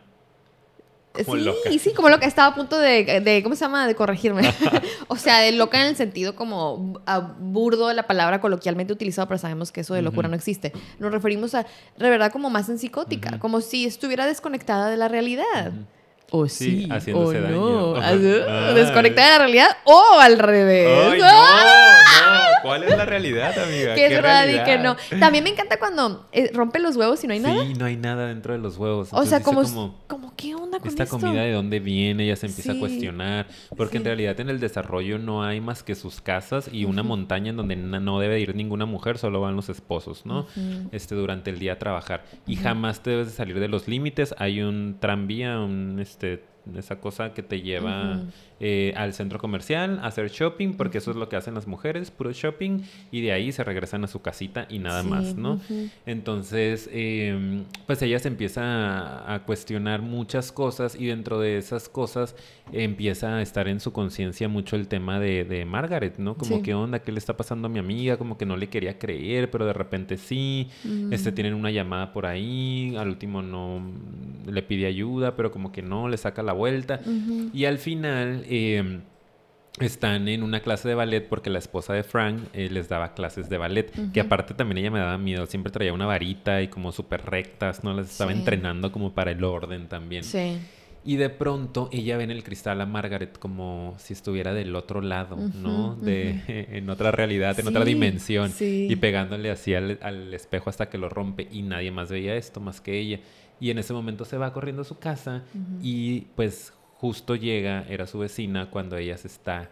como sí, loca. sí, como loca. Estaba a punto de, de- ¿cómo se llama? De corregirme. o sea, de loca en el sentido como a burdo la palabra coloquialmente utilizada, pero sabemos que eso de locura no existe. Nos referimos a, de verdad, como más en psicótica, como si estuviera desconectada de la realidad. Ujú. O Sí, sí, haciéndose o daño. no. Ay. Desconectada de la realidad o al revés. ¡Ay, ¡Ah! no! no! ¿Cuál es la realidad, amiga? Que es ¿Qué verdad y que no. También me encanta cuando eh, rompe los huevos y no hay nada. Sí, no hay nada dentro de los huevos. O sea, como, como, ¿qué onda con esta esto? comida de dónde viene, ella se empieza Sí. a cuestionar, porque en realidad en el desarrollo no hay más que sus casas y una montaña en donde no debe ir ninguna mujer, solo van los esposos, ¿no? Este durante el día a trabajar y jamás te debes de salir de los límites. Hay un tranvía, un este esa cosa que te lleva. Eh, al centro comercial a hacer shopping, porque eso es lo que hacen las mujeres, puro shopping, y de ahí se regresan a su casita y nada Sí, más, ¿no? Entonces, eh, pues ella se empieza a, a cuestionar muchas cosas y dentro de esas cosas empieza a estar en su conciencia mucho el tema de, de Margaret, ¿no? Como Sí. qué onda, qué le está pasando a mi amiga, como que no le quería creer, pero de repente sí. Este tienen una llamada por ahí, al último no le pide ayuda, pero como que no, le saca la vuelta. Y al final eh, están en una clase de ballet porque la esposa de Frank eh, les daba clases de ballet, que aparte también ella me daba miedo, siempre traía una varita y como súper rectas, ¿no? Las estaba Sí. entrenando como para el orden también. Sí. Y de pronto ella ve en el cristal a Margaret como si estuviera del otro lado, ¿no? De, en otra realidad, en otra dimensión. sí. Y pegándole así al, al espejo hasta que lo rompe y nadie más veía esto más que ella. Y en ese momento se va corriendo a su casa y pues justo llega, era su vecina, cuando ella se está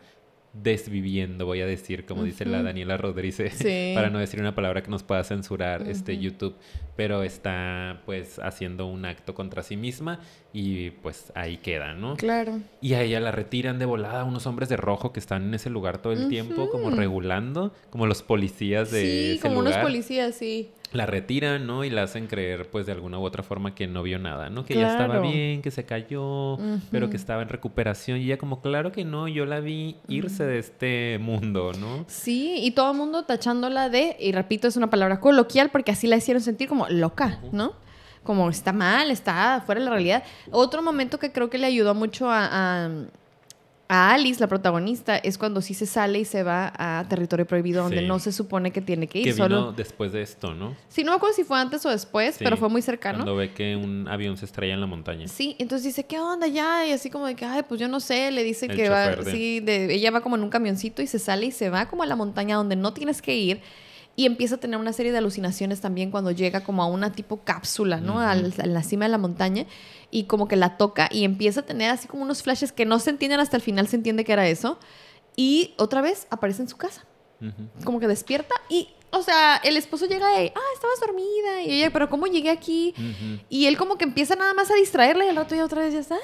desviviendo, voy a decir, como dice la. Daniela Rodríguez, Sí. para no decir una palabra que nos pueda censurar este. YouTube, pero está pues haciendo un acto contra sí misma y pues ahí queda, ¿no? Claro. Y a ella la retiran de volada unos hombres de rojo que están en ese lugar todo el tiempo, como regulando, como los policías de Sí, ese como unos policías, sí. La retiran, ¿no? Y la hacen creer, pues, de alguna u otra forma que no vio nada, ¿no? Que ya estaba bien, que se cayó, pero que estaba en recuperación. Y ella como, claro que no, yo la vi irse de este mundo, ¿no? Sí, y todo el mundo tachándola de, y repito, es una palabra coloquial porque así la hicieron sentir como loca, ¿no? Como está mal, está fuera de la realidad. Otro momento que creo que le ayudó mucho a, a, a Alice, la protagonista, es cuando sí se sale y se va a territorio prohibido donde Sí. no se supone que tiene que ir. Que vino solo... después de esto, ¿no? Sí, no me acuerdo si fue antes o después, Sí, pero fue muy cercano. Cuando ve que un avión se estrella en la montaña. Sí, entonces dice, ¿qué onda ya? Y así como de que, ay, pues yo no sé, le dice El que va, de- sí, de, ella va como en un camioncito y se sale y se va como a la montaña donde no tienes que ir y empieza a tener una serie de alucinaciones también cuando llega como a una tipo cápsula, ¿no? Al- a la cima de la montaña y como que la toca y empieza a tener así como unos flashes que no se entienden hasta el final, se entiende que era eso. Y otra vez aparece en su casa como que despierta y, o sea, el esposo llega y, ah, estabas dormida. Y ella, pero ¿cómo llegué aquí? Ujú. Y él como que empieza nada más a distraerle y al rato ya otra vez ya está,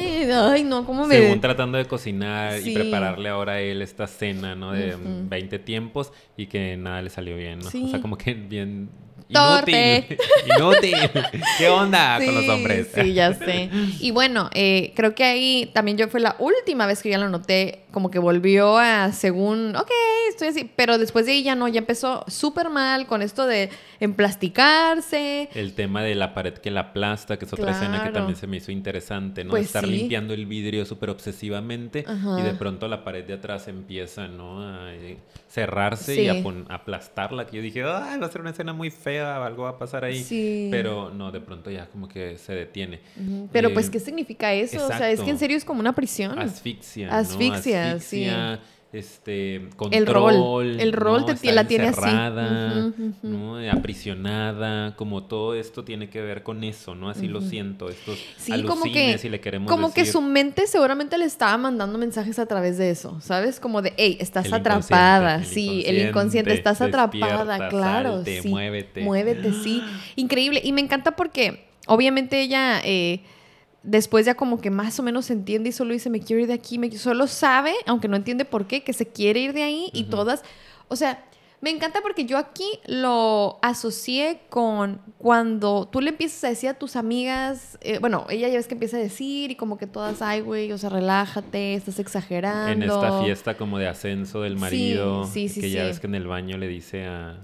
ay, ay, no, ¿cómo me...? Según tratando de cocinar Sí. y prepararle ahora a él esta cena, ¿no? De Ujú. 20 tiempos y que nada le salió bien, ¿no? Sí. O sea, como que bien... Torpe. Inútil. Inútil. ¿Qué onda con los hombres? Sí, ya sé. Y bueno, eh, creo que ahí también yo fue la última vez que ya lo noté, como que volvió a según, ok, estoy así, pero después de ahí ya no, ya empezó súper mal con esto de emplasticarse. El tema de la pared que la aplasta, que es otra escena que también se me hizo interesante, ¿no? Pues Estar sí. limpiando el vidrio súper obsesivamente Ajá. y de pronto la pared de atrás empieza, ¿no? A eh, cerrarse Sí. y a aplastarla. Que yo dije, va a ser una escena muy fea, algo va a pasar ahí. Sí. Pero no, de pronto ya como que se detiene. Pero pues, Eh, ¿qué significa eso? O sea, es que en serio es como una prisión. Asfixia. ¿no? Asfixia, sí. Este control, El rol. El rol ¿no? te- la tiene así. aprisionada, como todo esto tiene que ver con eso, ¿no? Así lo siento, estos Sí, como que, alucines, si le queremos como que su mente seguramente le estaba mandando mensajes a través de eso, ¿sabes? Como de, hey, estás El atrapada, el sí, el inconsciente, estás atrapada, claro, salte, sí. muévete. Muévete, sí. Increíble. Y me encanta porque, obviamente, ella eh, después ya como que más o menos entiende y solo dice, me quiero ir de aquí, me... solo sabe, aunque no entiende por qué, que se quiere ir de ahí y todas, o sea... Me encanta porque yo aquí lo asocié con cuando tú le empiezas a decir a tus amigas, eh, bueno, ella ya ves que empieza a decir y como que todas, ay, güey, o sea, relájate, estás exagerando. En esta fiesta como de ascenso del Sí, marido, sí, sí, que ya sí. ves que en el baño le dice a,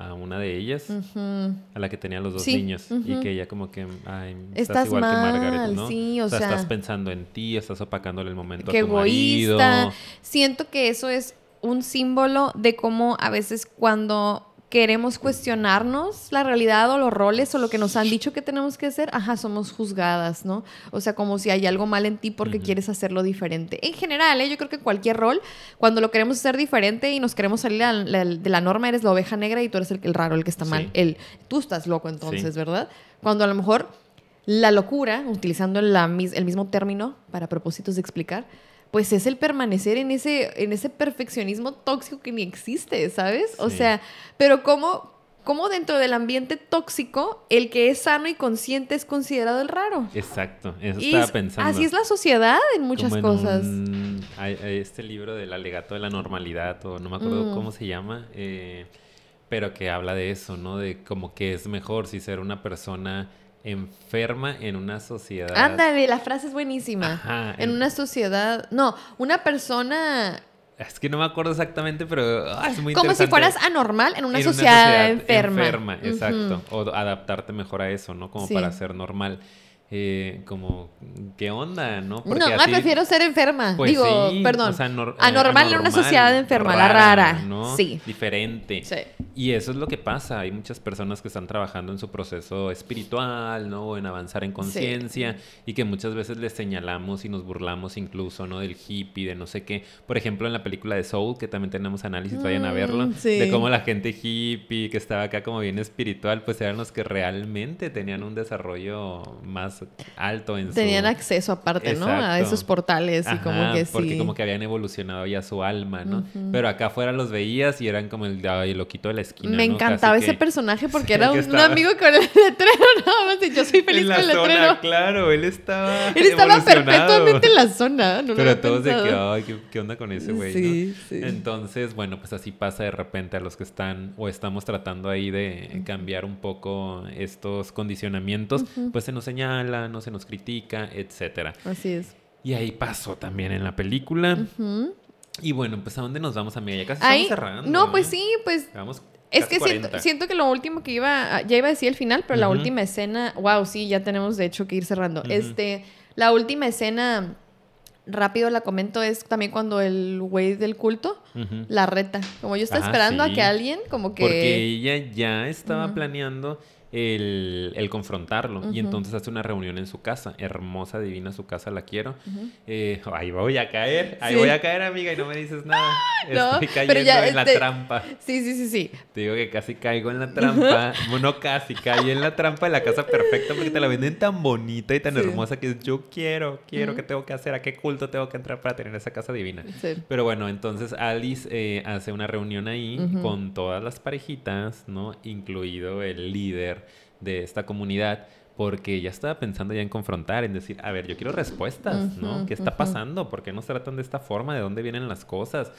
a una de ellas, a la que tenía los dos Sí, niños, y que ella como que, ay, estás, Estás igual que Margaret, mal, ¿no? sí, o sea, estás pensando en ti, estás opacándole el momento Qué a tu marido. egoísta. Siento que eso es un símbolo de cómo a veces cuando queremos cuestionarnos la realidad o los roles o lo que nos han dicho que tenemos que hacer, ajá, somos juzgadas, ¿no? O sea, como si hay algo mal en ti porque quieres hacerlo diferente. En general, ¿eh? yo creo que cualquier rol, cuando lo queremos hacer diferente y nos queremos salir a la- de la norma, eres la oveja negra y tú eres el, el raro, el que está mal. Sí. El, tú estás loco entonces, Sí. ¿verdad? Cuando a lo mejor la locura, utilizando la el mismo término para propósitos de explicar, pues es el permanecer en ese, en ese perfeccionismo tóxico que ni existe, ¿sabes? O sea, pero ¿cómo, cómo dentro del ambiente tóxico el que es sano y consciente es considerado el raro? Exacto, eso Y estaba es- pensando. así es la sociedad en muchas Como en cosas. un- hay- hay este libro del alegato de la normalidad, o no me acuerdo Mm. cómo se llama, eh, pero que habla de eso, ¿no? De como que es mejor si ser una persona enferma en una sociedad. Ándale, la frase es buenísima. Ajá, en en- una sociedad, no, una persona Es que no me acuerdo exactamente, pero ah, es muy como si fueras anormal en una, En sociedad, enferma. enferma, exacto. O adaptarte mejor a eso, ¿no? Como Sí. para ser normal. Eh, como, ¿qué onda, no? no, así- prefiero ser enferma. Pues Digo, sí, perdón. o sea, nor- eh, anormal en una sociedad enferma, la rara. ¿no? Sí. Diferente. Sí. Y eso es lo que pasa. Hay muchas personas que están trabajando en su proceso espiritual, ¿no? O en avanzar en conciencia. Y que muchas veces les señalamos y nos burlamos incluso, ¿no? Del hippie, de no sé qué. Por ejemplo, en la película de Soul, que también tenemos análisis, vayan a Mm, verlo. sí. De cómo la gente hippie, que estaba acá como bien espiritual, pues eran los que realmente tenían un desarrollo más alto en Tenían su... acceso aparte, ¿no? A esos portales y como que sí. Porque como que habían evolucionado ya su alma, ¿no? Pero acá afuera los veías y eran como el, el loquito de la esquina. Me ¿no? encantaba Casi ese que personaje porque Sí, era un estaba- amigo con el letrero, nada más. y Yo soy feliz en la con el zona, letrero. claro, él estaba. Él estaba perpetuamente en la zona. No Pero todos de que, ay, ¿qué, qué onda con ese güey? Sí, ¿no? sí. Entonces, bueno, pues así pasa de repente a los que están o estamos tratando ahí de cambiar un poco estos condicionamientos, pues se nos señala, no se nos critica, etcétera. Así es. Y ahí pasó también en la película. Y bueno, pues ¿a dónde nos vamos, amiga? Ya casi Ahí, estamos cerrando. no, pues ¿eh? sí, pues Vamos Es que siento, 40. siento que lo último que iba, ya iba a decir el final, pero la última escena, wow, sí, ya tenemos de hecho que ir cerrando. Este, la última escena, rápido la comento, es también cuando el güey del culto la reta. Como yo estaba Ah, esperando sí. a que alguien, como que... Porque ella ya estaba planeando el, el confrontarlo. Y entonces hace una reunión en su casa. Hermosa, divina su casa, la quiero. Eh, ahí voy a caer, ahí Sí. voy a caer, amiga, y no me dices nada. No, Estoy pero cayendo ya, en la este- trampa. Sí, sí, sí, sí. Te digo que casi caigo en la trampa. Bueno, casi caí en la trampa de la casa perfecta porque te la venden tan bonita y tan Sí. hermosa que yo quiero, quiero. ¿qué tengo que hacer? ¿A qué culto tengo que entrar para tener esa casa divina? sí. Pero bueno, entonces Alice eh, hace una reunión ahí con todas las parejitas, ¿no? Incluido el líder de esta comunidad, porque ella estaba pensando ya en confrontar, en decir, a ver, yo quiero respuestas, ¿no? ¿Qué está pasando? ¿Por qué nos tratan de esta forma? ¿De dónde vienen las cosas?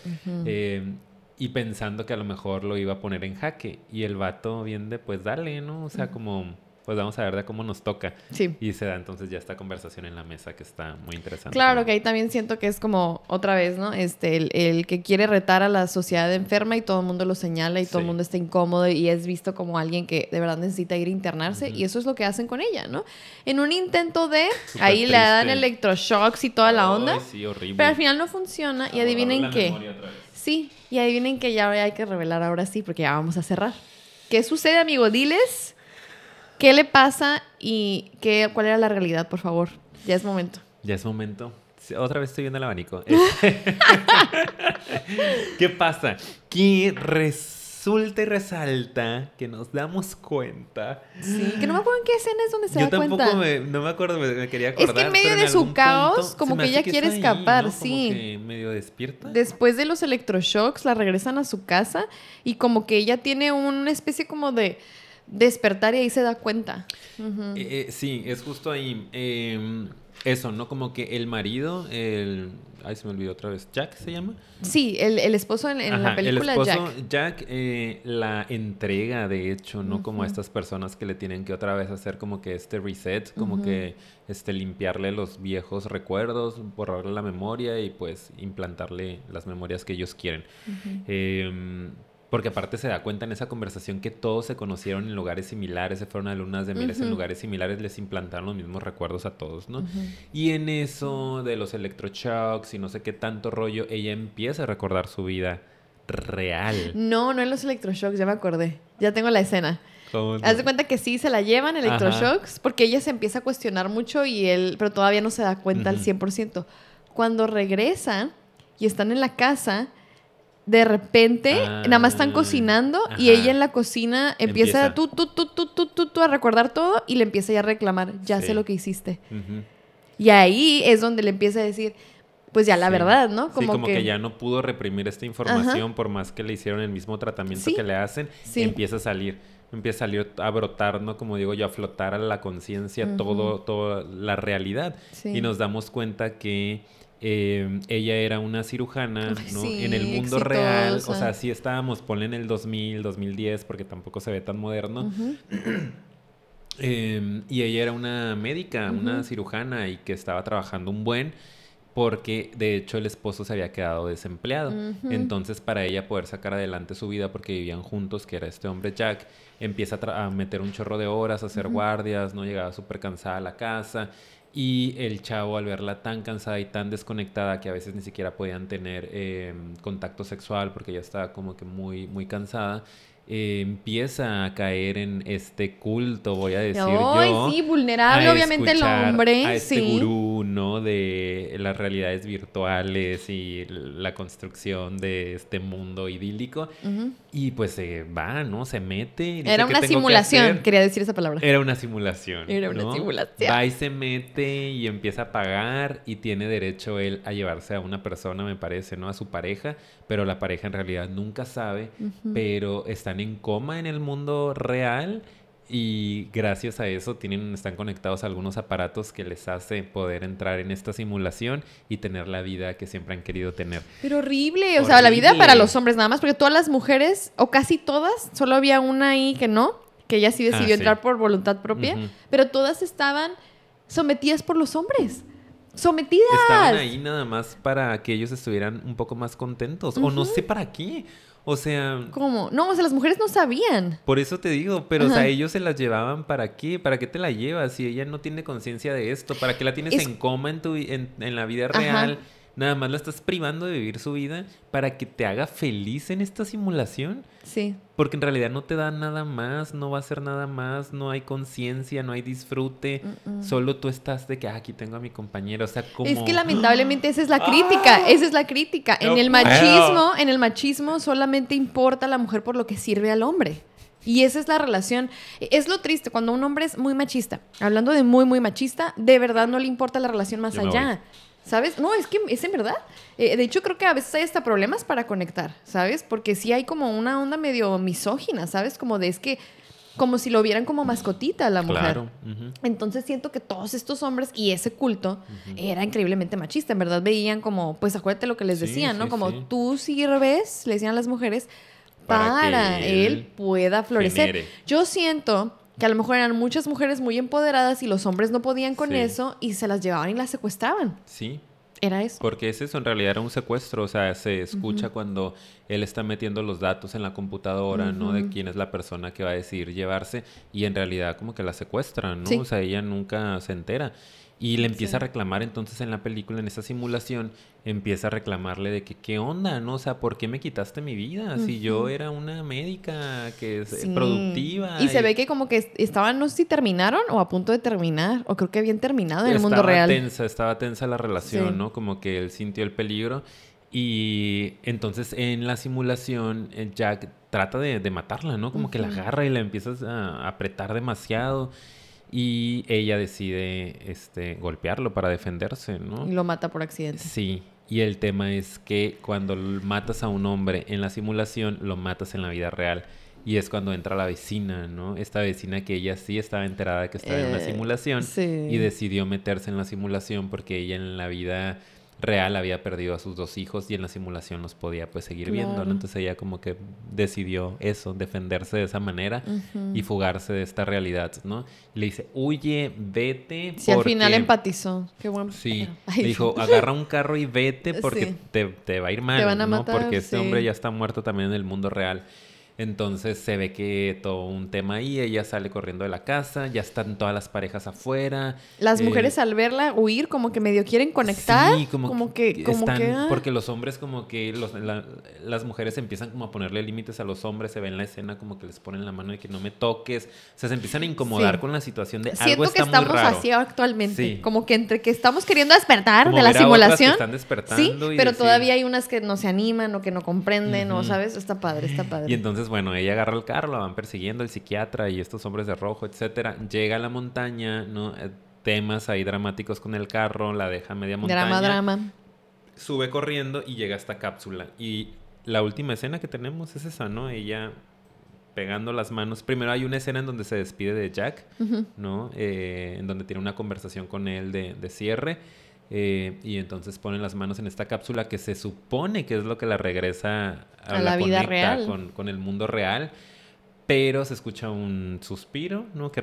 Eh, y pensando que a lo mejor lo iba a poner en jaque. Y el vato bien de, pues dale, ¿no? O sea, como, pues vamos a ver de cómo nos toca. Sí. Y se da entonces ya esta conversación en la mesa que está muy interesante. Claro que ahí también siento que es como otra vez, ¿no? Este, el, el que quiere retar a la sociedad enferma y todo el mundo lo señala y todo el mundo está incómodo y es visto como alguien que de verdad necesita ir a internarse Ujú. y eso es lo que hacen con ella, ¿no? En un intento de, ahí le dan electroshocks y toda la onda, sí, horrible. pero al final no funciona y Ah, adivinen qué. Sí, y adivinen que ya hay que revelar ahora sí porque ya vamos a cerrar. ¿Qué sucede, amigo? Diles qué le pasa y qué, cuál era la realidad, por favor. Ya es momento. Ya es momento. Otra vez estoy viendo el abanico. ¿Qué pasa? Que resulta y resalta que nos damos cuenta. Sí, que no me acuerdo en qué escena es donde se Yo da cuenta. tampoco me, no me acuerdo, me, me quería acordar. Es que en medio de su caos, punto como que ella quiere ahí, escapar, ¿no? sí. Como que medio despierta. Después de los electroshocks, la regresan a su casa y como que ella tiene una especie como de despertar y ahí se da cuenta. Eh, eh, sí, es justo ahí. eh, eso, ¿no? Como que el marido, el... Ay, se me olvidó otra vez. ¿Jack se llama? Sí, el, el esposo en, en la película el esposo, Jack. eh, la entrega, de hecho, ¿no? Como a estas personas que le tienen que otra vez hacer como que este reset, como que este, limpiarle los viejos recuerdos, borrarle la memoria y pues implantarle las memorias que ellos quieren. Porque aparte se da cuenta en esa conversación que todos se conocieron en lugares similares, se fueron a lunas de miles en lugares similares, les implantaron los mismos recuerdos a todos, ¿no? Y en eso de los electroshocks y no sé qué tanto rollo, ella empieza a recordar su vida real. No, no en los electroshocks, ya me acordé. Ya tengo la escena. ¿Cómo Haz de cuenta que sí se la llevan electroshocks porque ella se empieza a cuestionar mucho y él, pero todavía no se da cuenta al Ujú. 100%. Cuando regresan y están en la casa, de repente Ah, nada más están cocinando y ella en la cocina empieza, Empieza. Tú, tú, tú, a recordar todo y le empieza ya a reclamar, ya Sí. sé lo que hiciste. Y ahí es donde le empieza a decir, pues ya la Sí. verdad, ¿no? sí, como que... ya no pudo reprimir esta información por más que le hicieron el mismo tratamiento que le hacen, empieza a salir, empieza a salir a brotar, ¿no? Como digo yo, a flotar a la conciencia todo, toda la realidad. Y nos damos cuenta que eh, ella era una cirujana, Ay, ¿no? sí, en el mundo real, o sea, sí estábamos, ponle en el 2000, 2010, porque tampoco se ve tan moderno. Eh, y ella era una médica, una cirujana y que estaba trabajando un buen porque de hecho el esposo se había quedado desempleado. Entonces para ella poder sacar adelante su vida porque vivían juntos, que era este hombre Jack, empieza a, a meter un chorro de horas, a hacer guardias, no llegaba súper cansada a la casa. Y el chavo al verla tan cansada y tan desconectada que a veces ni siquiera podían tener eh, contacto sexual porque ya estaba como que muy, muy cansada, eh, empieza a caer en este culto, voy a decir Ay, yo. sí, vulnerable, a obviamente el hombre. A este sí. gurú, ¿no? De las realidades virtuales y la construcción de este mundo idílico. Y pues se va, ¿no? Se mete. y Era una que simulación, quería decir esa palabra. Era una simulación. Era una ¿no? simulación. Va y se mete y empieza a pagar y tiene derecho él a llevarse a una persona, me parece, ¿no? A su pareja, pero la pareja en realidad nunca sabe, pero están en coma en el mundo real y gracias a eso tienen, están conectados a algunos aparatos que les hace poder entrar en esta simulación y tener la vida que siempre han querido tener. Pero horrible, o sea, la vida Horrible. para los hombres nada más, porque todas las mujeres, o casi todas, solo había una ahí que no, que ella sí decidió Ah, sí. entrar por voluntad propia, Ujú. pero todas estaban sometidas por los hombres. Sometidas. Estaban ahí nada más para que ellos estuvieran un poco más contentos. O no sé para qué. O sea, ¿Cómo? No, o sea, las mujeres no sabían. por eso te digo, pero o sea, Ajá. ellos se las llevaban para qué? ¿Para qué te la llevas? Si ella no tiene conciencia de esto, ¿para qué la tienes Es- en coma en, tu, en, en la vida Ajá. Nada más la estás privando de vivir su vida para que te haga feliz en esta simulación. Sí. Porque en realidad no te da nada más, no va a ser nada más, no hay conciencia, no hay disfrute. Solo tú estás de que "Ah, aquí tengo a mi compañero. O sea, como. Es que lamentablemente esa es la crítica, esa es la crítica. En el puedo. machismo, en el machismo solamente importa la mujer por lo que sirve al hombre. Y esa es la relación. Es lo triste cuando un hombre es muy machista. Hablando de muy, muy machista, de verdad no le importa la relación más Yo allá. ¿Sabes? No, es que es en verdad. Eh, de hecho, creo que a veces hay hasta problemas para conectar, ¿sabes? Porque sí hay como una onda medio misógina, ¿sabes? Como de es que, como si lo vieran como mascotita a la mujer. Claro. Entonces siento que todos estos hombres y ese culto era increíblemente machista. En verdad veían como, pues acuérdate lo que les Sí, decían, ¿no? sí, Como sí. tú sirves, le decían a las mujeres, Para para, que él, él pueda florecer. genere. Yo siento que a lo mejor eran muchas mujeres muy empoderadas y los hombres no podían con Sí. eso y se las llevaban y las secuestraban. Sí, Era eso. Porque es eso, en realidad era un secuestro, o sea, se escucha cuando él está metiendo los datos en la computadora, ¿no? De quién es la persona que va a decidir llevarse y en realidad como que la secuestran, ¿no? Sí. O sea, ella nunca se entera. Y le empieza a reclamar entonces en la película, en esa simulación, empieza a reclamarle de que, ¿qué onda? ¿No? O sea, ¿por qué me quitaste mi vida? Si yo era una médica que es eh, productiva. Y, se ve que como que estaban, no sé si terminaron o a punto de terminar, o creo que habían terminado en el mundo real. Tensa, estaba tensa la relación, ¿no? Como que él sintió el peligro. Y entonces en la simulación, eh, Jack trata de, matarla, ¿no? Como que la agarra y la empiezas a apretar demasiado. Y ella decide este, golpearlo para defenderse, ¿no? Y lo mata por accidente. Sí. Y el tema es que cuando matas a un hombre en la simulación, lo matas en la vida real. Y es cuando entra la vecina, ¿no? Esta vecina que ella sí estaba enterada que estaba en una eh, simulación y decidió meterse en la simulación porque ella en la vida real había perdido a sus dos hijos y en la simulación los podía pues seguir viendo, ¿no? Entonces ella como que decidió eso, defenderse de esa manera y fugarse de esta realidad, ¿no? le dice, huye, vete. Si al final empatizó, qué bueno. Sí, le dijo, agarra un carro y vete porque te, va a ir mal, te van a ¿no? porque este hombre ya está muerto también en el mundo real. Entonces se ve que todo un tema ahí, ella sale corriendo de la casa, ya están todas las parejas afuera. Las eh, mujeres al verla huir como que medio quieren conectar. Sí, como, que, como que ah. porque los hombres como que los, las mujeres empiezan como a ponerle límites a los hombres, se ve en la escena como que les ponen la mano de que no me toques, o sea, se empiezan a incomodar con la situación de Siento algo está que estamos así actualmente, como que entre que estamos queriendo despertar de la simulación. están despertando sí, pero todavía hay unas que no se animan o que no comprenden o sabes, está padre, está padre. Y entonces bueno, ella agarra el carro, la van persiguiendo el psiquiatra y estos hombres de rojo, etcétera. Llega a la montaña, ¿no? Eh, temas ahí dramáticos con el carro, la deja media montaña. Drama, drama. Sube corriendo y llega a esta cápsula. Y la última escena que tenemos es esa, ¿no? Ella pegando las manos. Primero hay una escena en donde se despide de Jack, ¿no? Eh, en donde tiene una conversación con él de, de cierre. Eh, y entonces ponen las manos en esta cápsula que se supone que es lo que la regresa a, la, vida real con, el mundo real. Pero se escucha un suspiro, ¿no? Que,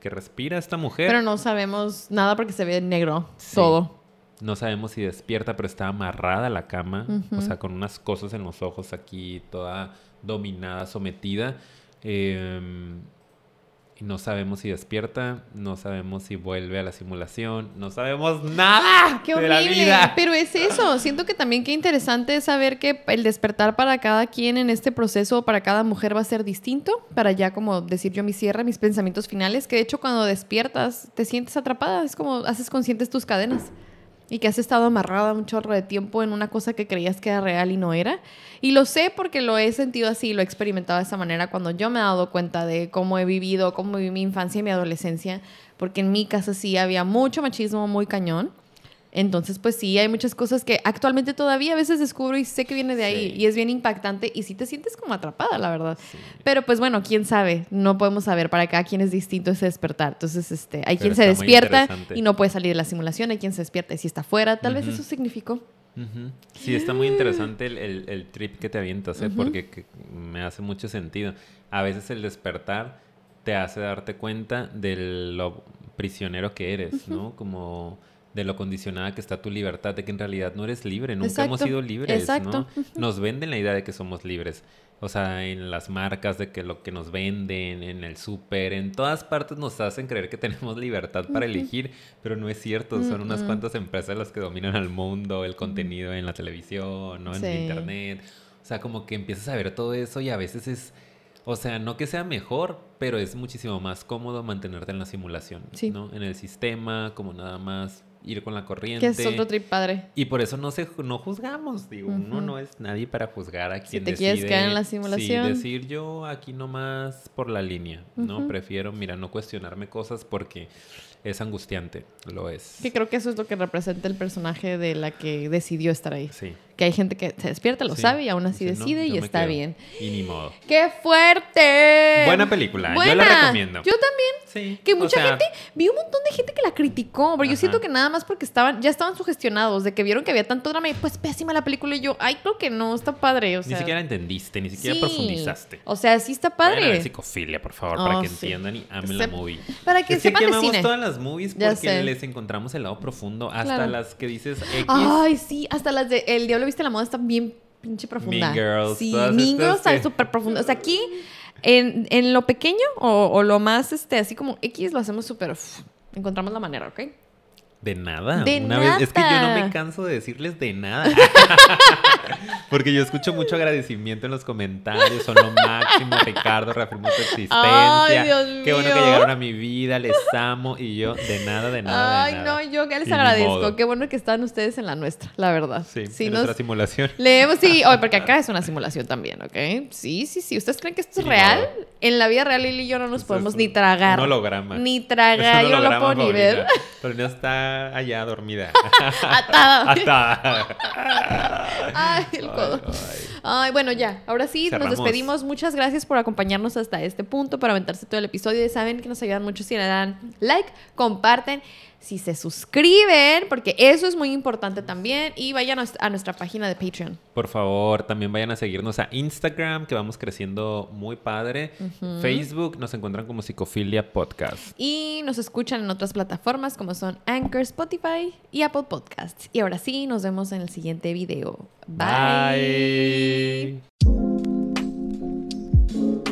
que respira esta mujer. Pero no sabemos nada porque se ve negro todo. No sabemos si despierta, pero está amarrada a la cama, o sea, con unas cosas en los ojos aquí, toda dominada, sometida. Eh, y no sabemos si despierta, no sabemos si vuelve a la simulación, no sabemos nada ¡Qué de la vida. Pero es eso, siento que también qué interesante es saber que el despertar para cada quien en este proceso, para cada mujer va a ser distinto, para ya como decir yo mi cierre, mis pensamientos finales, que de hecho cuando despiertas te sientes atrapada, es como haces conscientes tus cadenas y que has estado amarrada un chorro de tiempo en una cosa que creías que era real y no era. Y lo sé porque lo he sentido así, lo he experimentado de esa manera cuando yo me he dado cuenta de cómo he vivido, cómo viví mi infancia y mi adolescencia, porque en mi casa sí había mucho machismo muy cañón. Entonces, pues sí, hay muchas cosas que actualmente todavía a veces descubro y sé que viene de ahí y es bien impactante y sí te sientes como atrapada, la verdad. Pero pues bueno, quién sabe, no podemos saber, para cada quien es distinto ese despertar. Entonces, este, hay quien se despierta y no puede salir de la simulación, hay quien se despierta y si está fuera, tal vez eso significó. Sí, está muy interesante el, trip que te avientas, ¿eh? porque me hace mucho sentido. A veces el despertar te hace darte cuenta de lo prisionero que eres, ¿no? Como de lo condicionada que está tu libertad, de que en realidad no eres libre, nunca hemos sido libres, Exacto. ¿no? Nos venden la idea de que somos libres. O sea, en las marcas de que lo que nos venden, en el súper, en todas partes nos hacen creer que tenemos libertad para elegir, pero no es cierto. Son unas cuantas empresas las que dominan al mundo, el contenido en la televisión, ¿no? En internet. O sea, como que empiezas a ver todo eso y a veces es... O sea, no que sea mejor, pero es muchísimo más cómodo mantenerte en la simulación, ¿no? En el sistema, como nada más ir con la corriente. Que es otro trip padre. Y por eso no se no juzgamos, digo, uno no es nadie para juzgar a quien si te quieres quedar en la simulación. Sí, decir yo aquí nomás por la línea, ¿no? Prefiero, mira, no cuestionarme cosas porque es angustiante, lo es. Que creo que eso es lo que representa el personaje de la que decidió estar ahí. Sí. Que hay gente que se despierta, lo sabe y aún así decide y está bien. Y ni modo. ¡Qué fuerte! Buena película, yo la recomiendo. Yo también. Sí. Que mucha gente, vi un montón de gente que la criticó, pero yo siento que nada más porque estaban, ya estaban sugestionados de que vieron que había tanto drama y pues pésima la película y yo, ay, creo que no, está padre. O sea, ni siquiera entendiste, ni siquiera profundizaste. O sea, sí está padre. Bueno, psicofilia, por favor, para oh, que entiendan y amen la movie. Para que sepan de cine. todas las movies porque les encontramos el lado profundo, hasta las que dices X. Ay, sí, hasta las de El Diablo Viste la Moda están bien pinche profunda. Mean Girls. Sí, Mean Girls está súper profunda. O sea, aquí, en, en lo pequeño o, o, lo más, este, así como X, lo hacemos súper... Encontramos la manera, ¿ok? De nada. De Una vez, es que yo no nada. me canso de decirles de nada. Porque yo escucho mucho agradecimiento en los comentarios. Son lo máximo, Ricardo, reafirmó tu existencia. Ay, Dios Qué bueno que mío. llegaron a mi vida, les amo. Y yo, de nada, de nada. Ay, de no, nada. yo que les Y agradezco. Qué bueno que están ustedes en la nuestra, la verdad. Sí, Sí, en nos nuestra simulación. leemos, sí, oye, porque acá es una simulación también, ¿ok? Sí, sí, sí. ¿Ustedes creen que esto es real? En la vida real, Lili y yo no nos podemos ni tragar. Un holograma. Ni tragar, yo no lo puedo ni ver. Paulina. Paulina está allá dormida. Atada. Atada. Ay, el codo. Ay, ay. Ay, bueno, ya. Ahora sí, Cerramos. nos despedimos. Muchas gracias por acompañarnos hasta este punto, por aventarse todo el episodio. Saben que nos ayudan mucho si le dan like, comparten, si se suscriben, porque eso es muy importante también. Y vayan a nuestra- página de Patreon. Por favor, también vayan a seguirnos a Instagram, que vamos creciendo muy padre. Facebook nos encuentran como Psicofilia Podcast. Y nos escuchan en otras plataformas como son Anchor, Spotify y Apple Podcasts. Y ahora sí, nos vemos en el siguiente video. Bye. Bye.